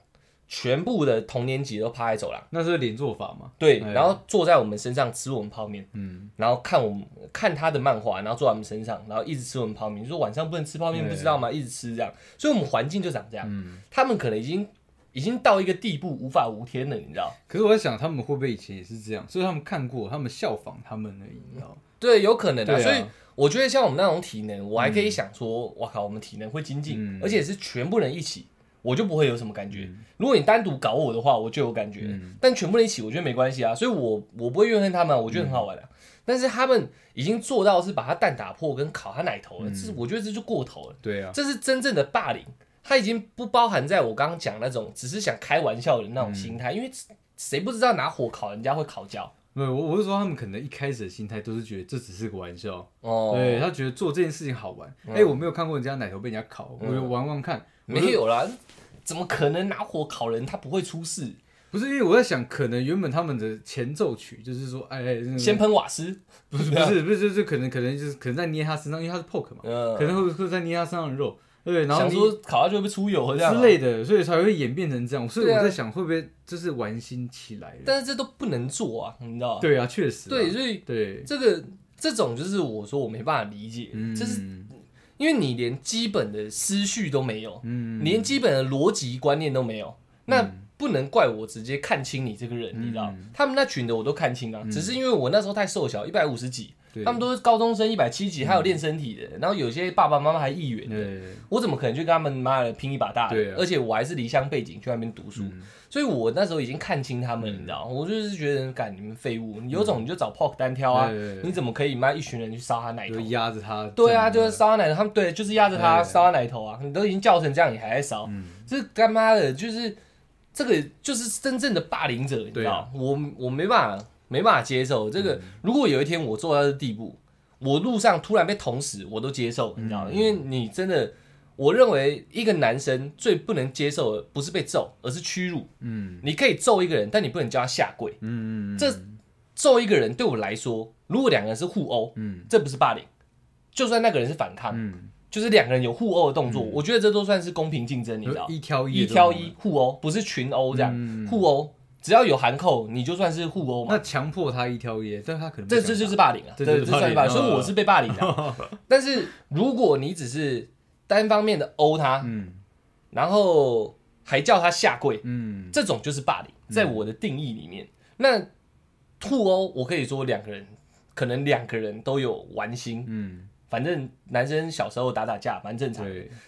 全部的同年级都趴在走廊，那是连坐法嘛？对，哎然后坐在我们身上吃我们泡面，嗯，然后看我们看他的漫画，然后坐在我们身上，然后一直吃我们泡面。你说晚上不能吃泡面，不知道吗？一直吃这样，所以我们环境就长这样。嗯他们可能已经已经到一个地步无法无天了，你知道？可是我在想，他们会不会以前也是这样？所以他们看过，他们效仿他们而已，你知道吗？对，有可能啊所以我觉得像我们那种体能，我还可以想说，哇靠，我们体能会精进，嗯而且是全部人一起，我就不会有什么感觉。如果你单独搞我的话，我就有感觉，嗯但全部人一起，我觉得没关系啊。所以我我不会怨恨他们，我觉得很好玩的、啊但是他们已经做到是把他蛋打破跟烤他奶头了，这是我觉得这就过头了。对啊，这是真正的霸凌，他已经不包含在我刚刚讲那种只是想开玩笑的那种心态，因为谁不知道拿火烤人家会烤焦？没有，我我是说他们可能一开始的心态都是觉得这只是个玩笑，哦，对他觉得做这件事情好玩。哎、嗯我没有看过人家奶头被人家烤，我就玩玩看。没有啦，怎么可能拿火烤人？他不会出事，不是因为我在想，可能原本他们的前奏曲就是说，哎，先喷瓦斯，不是不是 [laughs] 不是，就是可能可能就是可能在捏他身上，因为他是 poke 嘛，嗯，可能会会在捏他身上的肉，对，然后想说烤下去会不会出油这样啊之类的，所以才会演变成这样。所以我在想，会不会就是玩心起来了？但是这都不能做啊，你知道吗？对啊，确实啊，对，所以对，这个这种就是我说我没办法理解，嗯，这是因为你连基本的思绪都没有，嗯，你连基本的逻辑观念都没有，那不能怪我直接看清你这个人，嗯你知道？他们那群的我都看清啊，只是因为我那时候太瘦小，一百五十几，对他们都是高中生一百七几，还有练身体的，然后有些爸爸妈妈还议员的，我怎么可能去跟他们妈的拼一把大的？而且我还是离乡背景去那边读书，嗯。所以我那时候已经看清他们，你知道？我就是觉得，干你们废物，你有种你就找 Pork 单挑啊！你怎么可以妈一群人去烧他奶头就？压着他，对啊，就是这样烧他奶头，他们对，就是压着他对。烧他奶头啊！你都已经叫成这样，你还在烧，嗯。这干妈的，就是这个就是真正的霸凌者，你知道？我我没办法没办法接受。这个。如果有一天我做到这地步，我路上突然被捅死，我都接受，你知道因为你真的，我认为一个男生最不能接受的不是被揍，而是屈辱。嗯。你可以揍一个人，但你不能叫他下跪。嗯嗯，这揍一个人对我来说，如果两个人是互殴，嗯。这不是霸凌，就算那个人是反抗，嗯，就是两个人有互殴的动作，我觉得这都算是公平竞争，你知道？一挑一一挑一，互殴，不是群殴这样，嗯。互殴，只要有含扣，你就算是互殴嘛。那强迫他一挑一，但他可能这这就是霸凌啊，这这算是霸凌，所以我是被霸凌的啊。[laughs] 但是如果你只是单方面的殴他，嗯然后还叫他下跪，嗯这种就是霸凌，在我的定义里面。那互殴，我可以说两个人，可能两个人都有玩心，嗯，反正男生小时候打打架蛮正常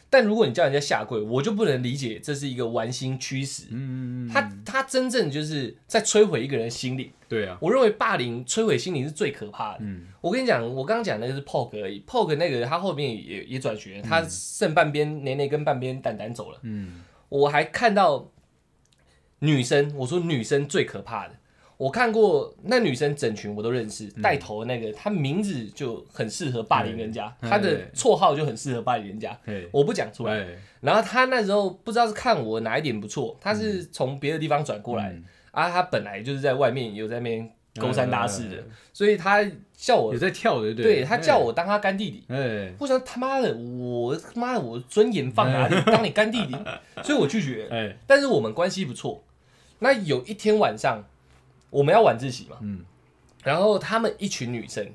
但如果你叫人家下跪，我就不能理解这是一个玩心驱使。嗯他他真正就是在摧毁一个人心理。对啊，我认为霸凌摧毁心灵是最可怕的。嗯我跟你讲，我刚刚讲那个是 Poke 而已，Poke 那个他后面也也转学，他剩半边内内跟半边蛋蛋走了。嗯我还看到女生，我说女生最可怕的。我看过那女生整群我都认识，带头的那个，她名字就很适合霸凌人家，嗯她的绰号就很适合霸凌人家，我不讲出来。哎然后她那时候不知道是看我哪一点不错，她是从别的地方转过来、嗯啊，她本来就是在外面有在那边勾三搭四的，嗯所以她叫我有，在跳的，对对她叫，我当她干弟弟。哎，我想他妈的，我他妈的我尊严放哪里？当你干弟弟，所以我拒绝。哎，但是我们关系不错。那有一天晚上，我们要晚自习嘛，嗯。然后他们一群女生，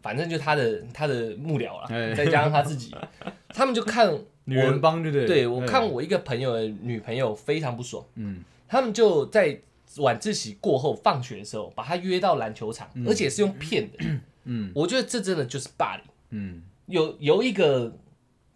反正就他的他的幕僚啦，哎。再加上他自己，[laughs] 他们就看女人帮，对不对？对我哎。看，我一个朋友的女朋友非常不爽，嗯。他们就在晚自习过后放学的时候把她约到篮球场，而且是用骗的。嗯。我觉得这真的就是霸凌。嗯，有有一个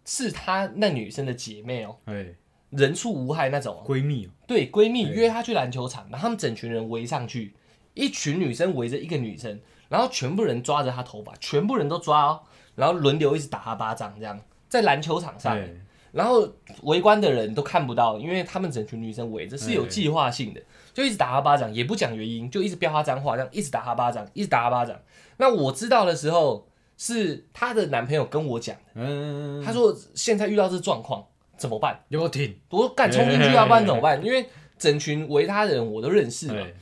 是她那女生的姐妹哦，哎，人畜无害那种哦，闺蜜哦，对，闺蜜约她去篮球场，然后他们整群人围上去，一群女生围着一个女生，然后全部人抓着她头发，全部人都抓哦，然后轮流一直打她巴掌，这样在篮球场上，哎然后围观的人都看不到，因为他们整群女生围着是有哎计划性的，就一直打她巴掌，也不讲原因，就一直飙她脏话，这样一直打她巴掌，一直打她巴掌。那我知道的时候，是她的男朋友跟我讲的，嗯，他说现在遇到这状况怎么办？有没有停？我说干冲进去要，不然怎么办？因为整群围她的人我都认识嘛，哎，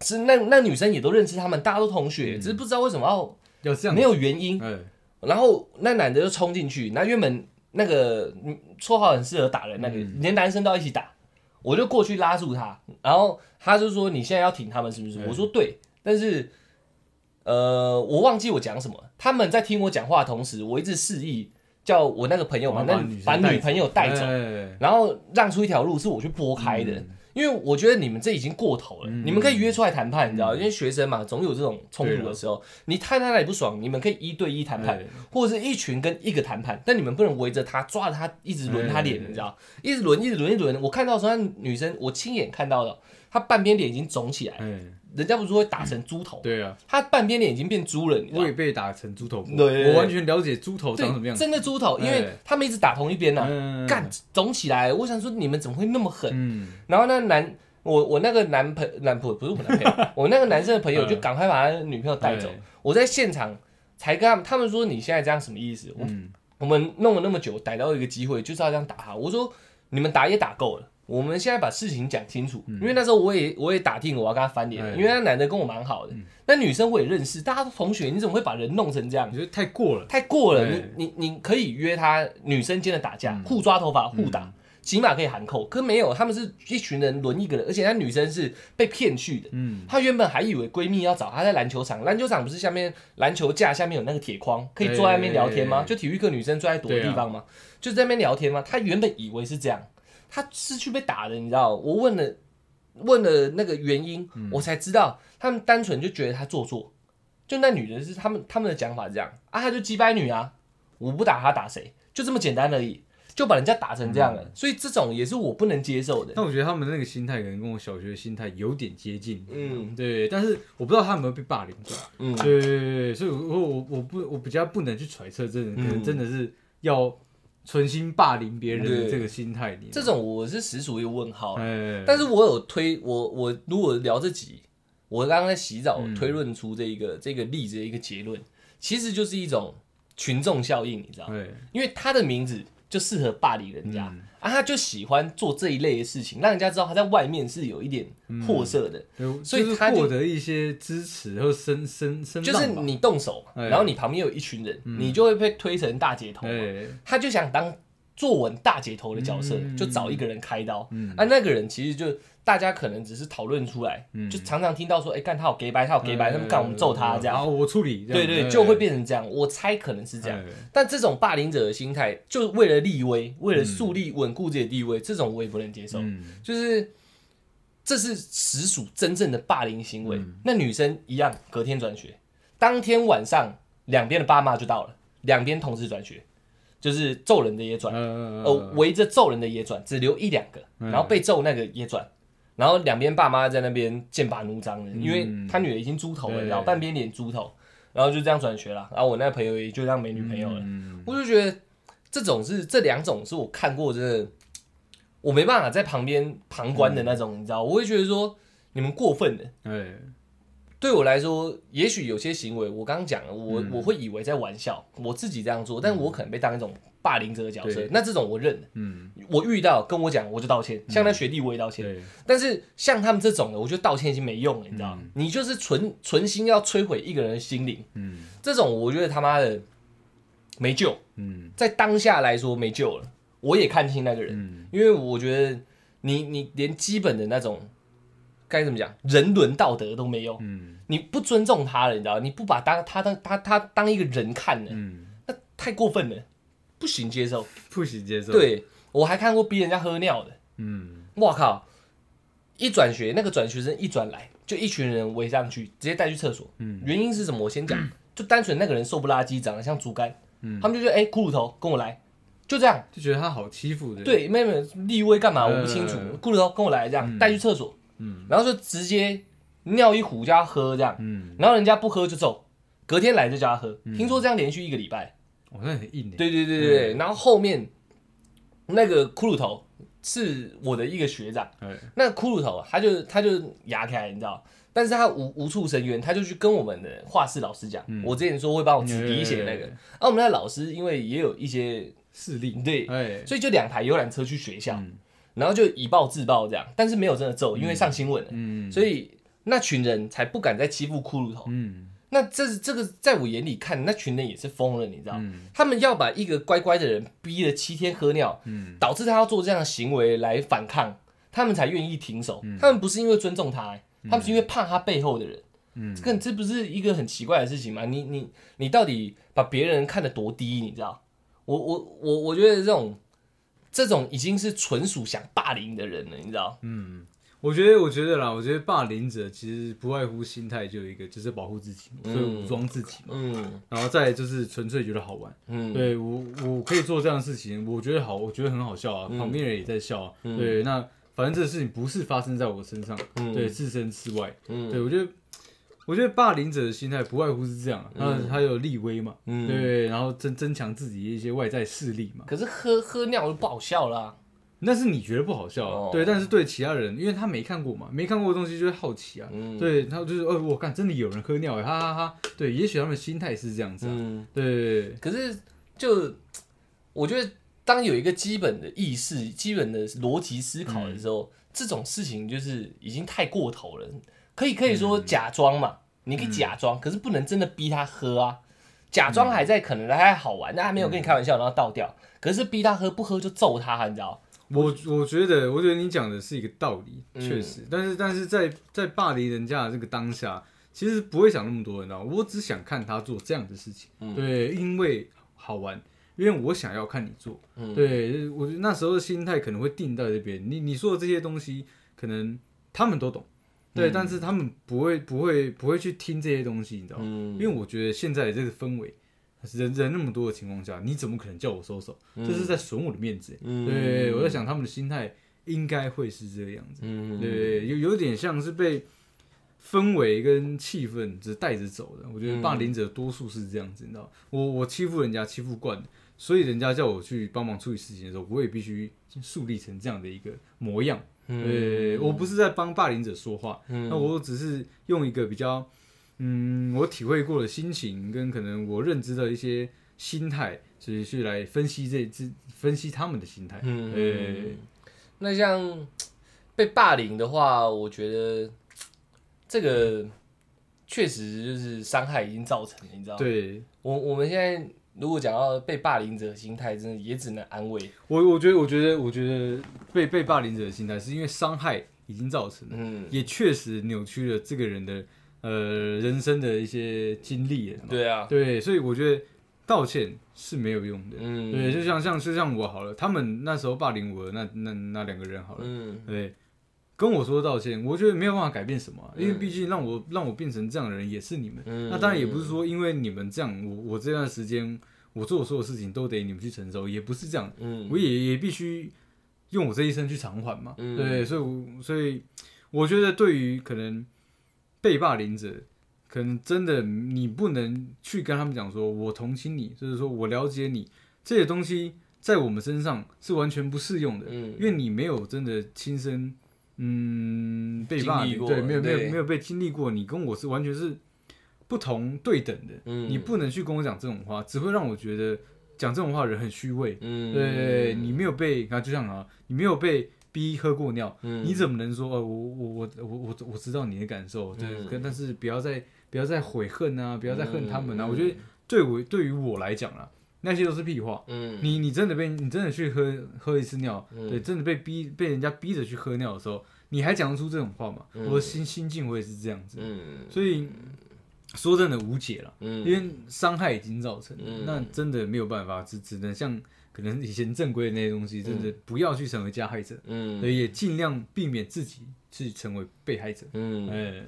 是那那女生也都认识他们，大家都同嗯学，只是不知道为什么要有这样，没有原因。哎，然后那男的就冲进去，那原本那个嗯绰号很适合打人，那个、嗯连男生都要一起打，我就过去拉住他，然后他就说你现在要挺他们是不是？嗯我说对，但是呃我忘记我讲什么，他们在听我讲话的同时，我一直示意叫我那个朋友嘛，那把女朋友带走，哎然后让出一条路是我去拨开的。嗯因为我觉得你们这已经过头了，嗯你们可以约出来谈判，你知道，因为学生嘛，总有这种冲突的时候，你太太那里不爽，你们可以一对一谈判，哎。或者是一群跟一个谈判，但你们不能围着他抓着他一直轮他脸，哎。你知道，一直轮一直轮一直轮。我看到的时候，那女生我亲眼看到了，她半边脸已经肿起来，哎，人家不是说会打成猪头，对啊，他半边脸已经变猪了，你知道我也。被打成猪头过，对我完全了解猪头长什么，样子，真的猪头，因为哎他们一直打同一边呐、嗯干肿起来。我想说你们怎么会那么狠？嗯，然后那男我我那个男朋男朋不是我男朋友，[laughs] 我那个男生的朋友就赶快把他女朋友带走哎。我在现场才跟他们，他们说你现在这样什么意思？我嗯，我们弄了那么久，逮到一个机会就是要这样打他。我说你们打也打够了，我们现在把事情讲清楚。因为那时候我也我也打听我要跟他翻脸，因为那男的跟我蛮好的，那女生我也认识，大家都同学，你怎么会把人弄成这样我？觉得太过了。太过了，你你你可以约他女生间的打架，嗯互抓头发、互打，起码可以含扣。可没有，他们是一群人轮一个人，而且那女生是被骗去的。嗯，她原本还以为闺蜜要找她在篮球场，篮球场不是下面篮球架下面有那个铁框，可以坐在那边聊天吗？对就体育课女生坐在躲的地方吗？就在那边聊天吗？她原本以为是这样，她是去被打的，你知道？我问了问了那个原因，嗯我才知道他们单纯就觉得他做作。就那女的是他们他们的讲法是这样啊，她就鸡掰女啊，我不打她打谁，就这么简单而已，就把人家打成这样了，所以这种也是我不能接受的。但我觉得他们那个心态可能跟我小学的心态有点接近。嗯对，但是我不知道他有没有被霸凌过。嗯，对对对对，所以我我我我不我比较不能去揣测，真的可能嗯真的是要存心霸凌别人的对这个心态里。这种我是实属于问号但是我有推我我如果聊这集，我刚刚在洗澡嗯推论出这一个、这个例子的一个结论，其实就是一种群众效应，你知道吗？对，因为他的名字就适合霸凌人家、嗯。啊，他就喜欢做这一类的事情，让人家知道他在外面是有一点货色的，所以他获得一些支持或声声声就是你动手，哎。然后你旁边有一群人，你就会被推成大姐头嘛。哎。他就想当坐稳大姐头的角色，嗯。就找一个人开刀。嗯。啊，那个人其实就大家可能只是讨论出来，嗯就常常听到说，哎、干他有 gay 白，他有 gay 白，他们干我们揍他这样。好，我处理，对对，哎就会变成这样。我猜可能是这样。哎但这种霸凌者的心态，就是为了立威，为了树立稳固自己的地位，这种我也不能接受。嗯就是这是实属真正的霸凌行为。嗯那女生一样，隔天转学，当天晚上两边的爸妈就到了，两边同时转学，就是揍人的也转，呃哦，围着揍人的也转，只留一两个，嗯然后被揍那个也转。然后两边爸妈在那边剑拔弩张的，嗯因为他女儿已经猪头了，对然后半边脸猪头，然后就这样转学了。然后我那个朋友也就这样没女朋友了。嗯我就觉得这种是这两种是我看过真的，我没办法在旁边旁观的那种，你知道，我会觉得说你们过分的。哎对我来说，也许有些行为，我刚刚讲了，我、嗯我会以为在玩笑，我自己这样做，但我可能被当一种霸凌者的角色对，那这种我认了。嗯我遇到跟我讲，我就道歉。像那学弟我也道歉，对但是像他们这种的，我觉得道歉已经没用了，你知道吗？你就是纯纯心要摧毁一个人的心灵，嗯这种我觉得他妈的没救，嗯在当下来说没救了。我也看清那个人，嗯因为我觉得你你连基本的那种该怎么讲人伦道德都没有，嗯你不尊重他了，你知道？你不把当他当他他当一个人看了，嗯，那太过分了，不行接受。不行接受，，对我还看过逼人家喝尿的。嗯我靠！一转学，那个转学生一转来，就一群人围上去，直接带去厕所。嗯原因是什么？我先讲，[clears throat] 就单纯那个人瘦不拉几，长得像竹竿，嗯他们就觉得哎，骷髅头跟我来，就这样。就觉得他好欺负的，，对，妹妹立威干嘛？我不清楚呃。骷髅头跟我来，这样嗯带去厕所，嗯然后就直接尿一壶叫他喝，这样，嗯，然后人家不喝就揍，隔天来就叫他喝。听说这样连续一个礼拜。我那很硬的，对对对对对，然后后面那个骷髅头是我的一个学长。哎。那个骷髅头啊，他就他就牙开，你知道，但是他无无处伸冤，他就去跟我们的画室老师讲，嗯。我之前说会帮我指鼻血那个，啊，我们那老师因为也有一些势力，对，哎，所以就两台游览车去学校，嗯。然后就以暴制暴这样，但是没有真的揍，因为上新闻了，嗯，所以那群人才不敢再欺负骷髅头。嗯那这这个在我眼里看，那群人也是疯了，你知道，嗯他们要把一个乖乖的人逼了七天喝尿，嗯导致他要做这样的行为来反抗，他们才愿意停手。嗯他们不是因为尊重他、欸他们是因为怕他背后的人。嗯这个这不是一个很奇怪的事情吗？你你你到底把别人看得多低？你知道？我我我我觉得这种这种已经是纯属想霸凌的人了，你知道？嗯，我觉得我觉得啦，我觉得霸凌者其实不外乎心态就有一个，就是保护自己，所以武装自己嘛，嗯然后再就是纯粹觉得好玩。嗯，对我，我可以做这样的事情，我觉得好，我觉得很好笑啊，旁边人也在笑对，那反正这个事情不是发生在我身上，嗯对，置身事外。嗯对我觉得，我觉得霸凌者的心态不外乎是这样啊，他他有立威嘛，嗯。对，然后增增强自己的一些外在势力嘛。可是喝喝尿就不好笑啦、那是你觉得不好笑，哦。对，但是对其他人，因为他没看过嘛，没看过的东西就是好奇啊，嗯，对，他就是哦，我看真的有人喝尿哎，哈哈哈，对，也许他们心态是这样子啊，嗯，对，可是就我觉得，当有一个基本的意识、基本的逻辑思考的时候，这种事情就是已经太过头了。可以可以说假装嘛，你可以假装，可是不能真的逼他喝啊。假装还在可能还好玩，但还没有跟你开玩笑，然后倒掉。可是逼他喝，不喝就揍他，你知道？我我觉得，我觉得你讲的是一个道理，嗯。确实，但是但是在在霸凌人家的这个当下，其实不会想那么多，你知道吗？我只想看他做这样的事情，嗯。对，因为好玩，因为我想要看你做，嗯。对我觉得那时候的心态可能会定在这边。你你说的这些东西，可能他们都懂，对，嗯。但是他们不会不会不会去听这些东西，你知道吗？嗯。因为我觉得现在的这个氛围，人人那么多的情况下，你怎么可能叫我收手？这是在损我的面子。嗯对，我在想他们的心态应该会是这个样子。嗯，对，有有点像是被氛围跟气氛只带着走的。我觉得霸凌者多数是这样子，你知道，我我欺负人家欺负惯了，所以人家叫我去帮忙处理事情的时候，我也必须树立成这样的一个模样。对，我不是在帮霸凌者说话，嗯那我只是用一个比较，嗯，我体会过的心情跟可能我认知的一些心态，所以去来分析这这分析他们的心态。嗯对，那像被霸凌的话，我觉得这个确实就是伤害已经造成了，你知道吗？对我我们现在如果讲到被霸凌者的心态，真的也只能安慰。我，我觉得，我觉得，我觉得被被霸凌者的心态，是因为伤害已经造成了，嗯，也确实扭曲了这个人的呃人生的一些经历了嘛。对啊，对，所以我觉得道歉是没有用的。嗯，对，就像像就像我好了，他们那时候霸凌我的那那那两个人好了，嗯。对，跟我说道歉，我觉得没有办法改变什么啊、因为嗯毕竟让我让我变成这样的人也是你们。嗯，那当然也不是说因为你们这样，我我这段时间我做的所有事情都得你们去承受，也不是这样，嗯，我也也必须用我这一生去偿还嘛。嗯。对，所以我所以我觉得对于可能被霸凌者，可能真的你不能去跟他们讲说我同情你，就是说我了解你这些东西在我们身上是完全不适用的，嗯因为你没有真的亲身嗯被霸凌，过对，没有没有没有被经历过，你跟我是完全是不同对等的，嗯你不能去跟我讲这种话，只会让我觉得讲这种话的人很虚伪。嗯，对你没有被，啊，就像啊，你没有被逼喝过尿，嗯。你怎么能说哦，我我我我我我知道你的感受，对，嗯。但是不要再不要再悔恨啊，不要再恨他们啊，嗯我觉得对我对于我来讲啦，那些都是屁话。嗯，你你真的被你真的去喝喝一次尿，嗯。对，真的被逼被人家逼着去喝尿的时候，你还讲得出这种话吗？嗯。我的心心境我也是这样子，嗯。所以说真的无解了。嗯，因为伤害已经造成了，嗯。那真的没有办法，只只能像可能以前正规的那些东西，真的不要去成为加害者，嗯。所以也尽量避免自己去成为被害者。嗯，哎，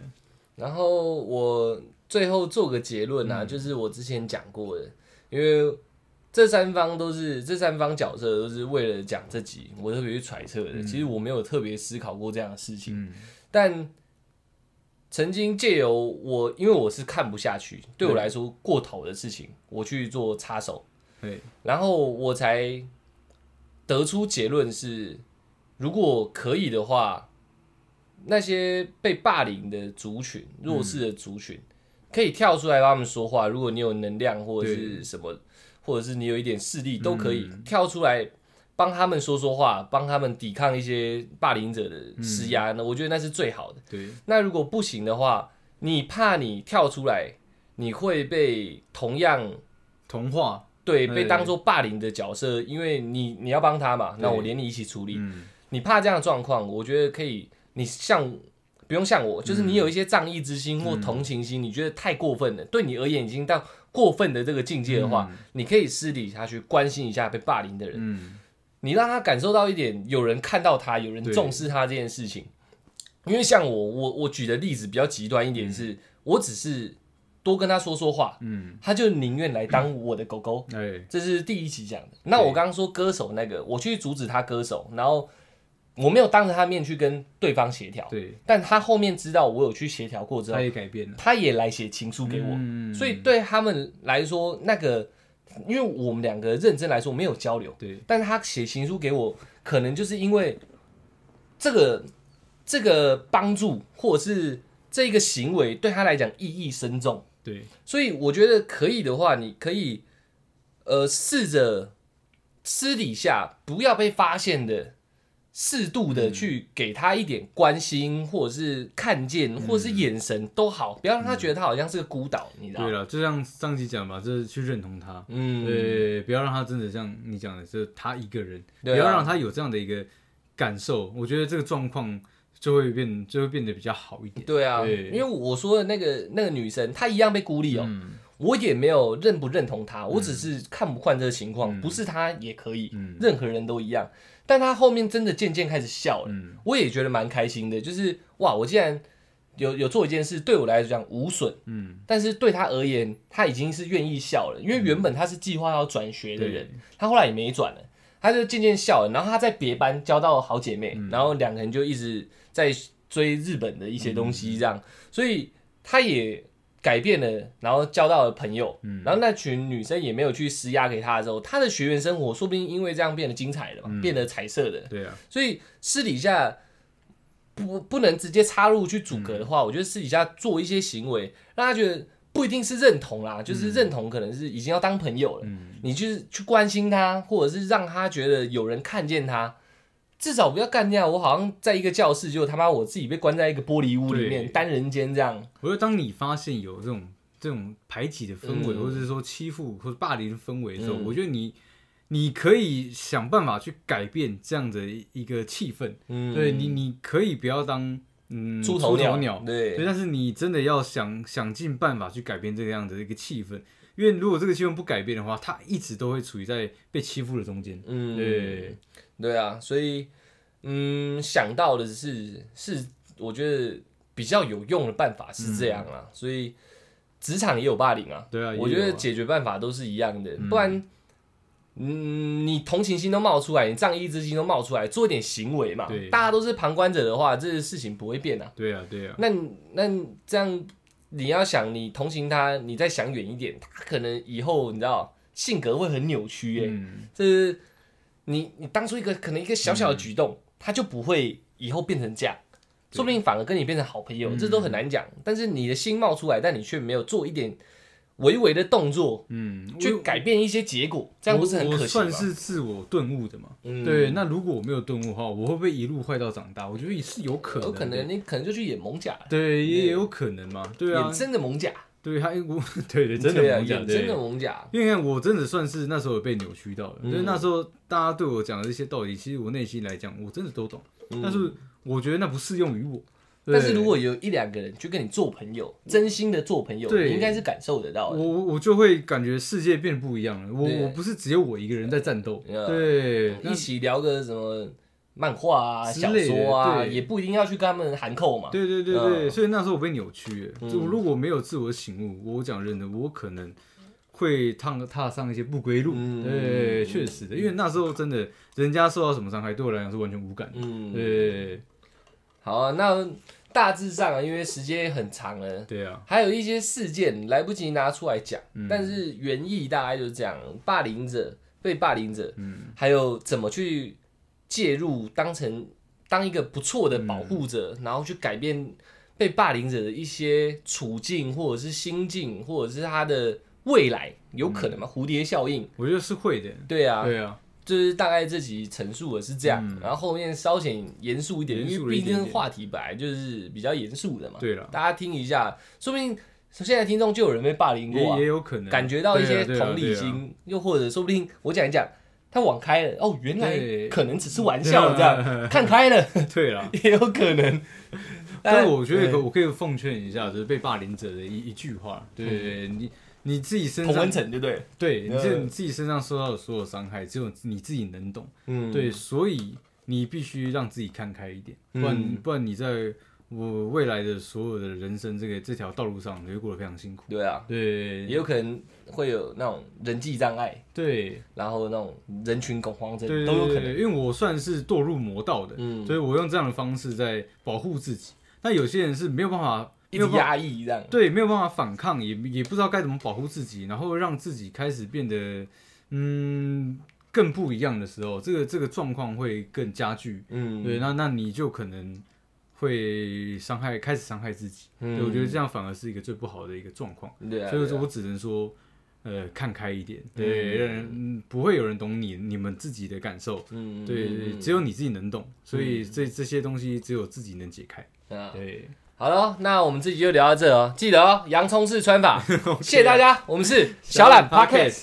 然后我最后做个结论嗯。啊，就是我之前讲过的，因为这三方都是这三方角色都是为了讲这集，我特别去揣测的。其实我没有特别思考过这样的事情，嗯。但曾经借由我，因为我是看不下去，对我来说过头的事情，我去做插手，对，然后我才得出结论是，如果可以的话，那些被霸凌的族群、弱势的族群，可以跳出来帮他们说话。如果你有能量或者是什么，或者是你有一点势力，都可以跳出来帮他们说说话，帮他们抵抗一些霸凌者的施压。那我觉得那是最好的。对，那如果不行的话，你怕你跳出来，你会被同样童话，对，被当做霸凌的角色，因为你你要帮他嘛，那我连你一起处理。嗯，你怕这样的状况，我觉得可以，你像不用像我，就是你有一些仗义之心或同情心，你觉得太过分了，对你而言已经到过分的这个境界的话，你可以私底下去关心一下被霸凌的人，嗯，你让他感受到一点有人看到他，有人重视他这件事情。因为像我，我我举的例子比较极端一点是，我只是多跟他说说话，嗯，他就宁愿来当我的狗狗。哎，这是第一集讲的。那我刚刚说歌手那个，我去阻止他歌手，然后我没有当着他面去跟对方协调，对，但他后面知道我有去协调过之后他，也改变了，他也来写情书给我，嗯。所以对他们来说，那个因为我们两个认真来说没有交流，对，但是他写情书给我，可能就是因为这个这个帮助或者是这个行为对他来讲意义深重，对，所以我觉得可以的话，你可以呃试着私底下不要被发现的。适度的去给他一点关心，或者是看见，或者是眼神都好，不要让他觉得他好像是个孤岛，你知道吗？对了，就像上集讲吧，就是去认同他，嗯，对，不要让他真的像你讲的，就是他一个人，不对啊要让他有这样的一个感受，我觉得这个状况就会变，就会变得比较好一点。对啊，对因为我说的那个那个女生，她一样被孤立哦。嗯我也没有认不认同她，我只是看不惯这个情况，不是她也可以，嗯任何人都一样。但她后面真的渐渐开始笑了，嗯我也觉得蛮开心的。就是哇，我竟然有有做一件事，对我来讲无损，嗯，但是对她而言，她已经是愿意笑了。因为原本她是计划要转学的人对，她后来也没转了，她就渐渐笑了。然后他在别班交到好姐妹，嗯。然后两个人就一直在追日本的一些东嗯西，这样，所以他也改变了，然后交到了朋友，嗯。然后那群女生也没有去施压给他的时候，他的学员生活说不定因为这样变得精彩了嘛，嗯。变得彩色的，对啊，所以私底下不不能直接插入去阻隔的嗯。话，我觉得私底下做一些行为，让他觉得不一定是认同啦，嗯就是认同可能是已经要当朋友了，嗯，你就是去关心他，或者是让他觉得有人看见他。至少不要干掉我，好像在一个教室，就他妈我自己被关在一个玻璃屋里面，单人间这样。我觉得当你发现有这种这种排挤的氛围，嗯或者是说欺负或者霸凌的氛围的时候，嗯我觉得你你可以想办法去改变这样的一个气氛。嗯对你，你可以不要当嗯出头鸟，鸟，对。对，但是你真的要想想尽办法去改变这个样子的一个气氛，因为如果这个气氛不改变的话，他一直都会处于在被欺负的中间。嗯，对，对啊，所以嗯，想到的是是，我觉得比较有用的办法是这样啊，所以职场也有霸凌啊，对啊，我觉得解决办法都是一样的，嗯。不然。嗯，你同情心都冒出来，你仗义之心都冒出来，做一点行为嘛。对。大家都是旁观者的话，这个事情不会变啊。对啊，对啊，那那这样，你要想你同情他，你再想远一点，他可能以后你知道性格会很扭曲耶、嗯，这是你你当初一个可能一个小小的举动，他就不会以后变成这样，说不定反而跟你变成好朋友，嗯。这都很难讲。但是你的心冒出来，但你却没有做一点微微的动作嗯，去改变一些结果，这样不是很我我可惜吗算？是自我顿悟的嘛。嗯对，那如果我没有顿悟的话，我会不会一路坏到长大？我觉得也是有可能，有可能你可能就去演蒙甲，对，也有可能嘛。对啊演，[laughs] 真的蒙甲，对，他我对对，真的对啊猛讲，演真的对。猛甲，因为我真的算是那时候有被扭曲到了，嗯就是那时候大家对我讲的这些道理，其实我内心来讲，我真的都懂，嗯但是我觉得那不适用于我。但是如果有一两个人去跟你做朋友，真心的做朋友，你应该是感受得到的。我我我就会感觉世界变不一样了。我我不是只有我一个人在战斗，嗯。对，一起聊个什么漫画啊、小说啊，也不一定要去跟他们含扣嘛。对对对对，嗯。所以那时候我被扭曲。就如果没有自我醒悟，我讲认的，我可能会踏踏上一些不归路。嗯。对，确实的，因为那时候真的人家受到什么伤害，对我来讲是完全无感的。嗯，对。好啊，那大致上啊，因为时间也很长了，对啊，还有一些事件来不及拿出来讲，嗯。但是原意大概就是这样：霸凌者、被霸凌者，嗯。还有怎么去介入，当成当一个不错的保护者，嗯。然后去改变被霸凌者的一些处境，或者是心境，或者是他的未来，有可能吗？蝴蝶效应，我觉得是会的。对啊，嗯对啊，就是大概这集陈述的是这样，嗯然后后面稍显严肃一点，因为毕竟话题本来就是比较严肃的嘛。对了，大家听一下，说不定现在听众就有人被霸凌过、啊也也，有可能感觉到一些同理心，又或者说不定我讲一讲，他网开了，哦，原来可能只是玩笑这样，[laughs] 看开了 [laughs] 对了。也有可能。但是我觉得我可以奉劝一下，就是被霸凌者的一一句话，对对对，你你自己身上同温层，对不对？对，你这嗯你自己身上受到的所有伤害，只有你自己能懂。嗯，对，所以你必须让自己看开一点，不然、嗯不然你在我未来的所有的人生这个这条道路上，你会过得非常辛苦。对啊，对，也有可能会有那种人际障碍，对然后那种人群恐慌症都有可能。对因为我算是堕入魔道的，嗯所以我用这样的方式在保护自己。但有些人是没有办法一直压抑这样。对，没有办法反抗，也也不知道该怎么保护自己，然后让自己开始变得嗯更不一样的时候，这个这个状况会更加剧。嗯，对，那那你就可能会伤害，开始伤害自己。嗯对，我觉得这样反而是一个最不好的一个状况。对所以说我只能说，呃，看开一点，对，嗯，不会有人懂你你们自己的感受，嗯，对，嗯只有你自己能懂，所以这这些东西只有自己能解开。嗯啊对，好了，那我们这集就聊到这哦，记得哦，洋葱式穿法，[laughs] 谢谢大家，我们是小懒 Pocket。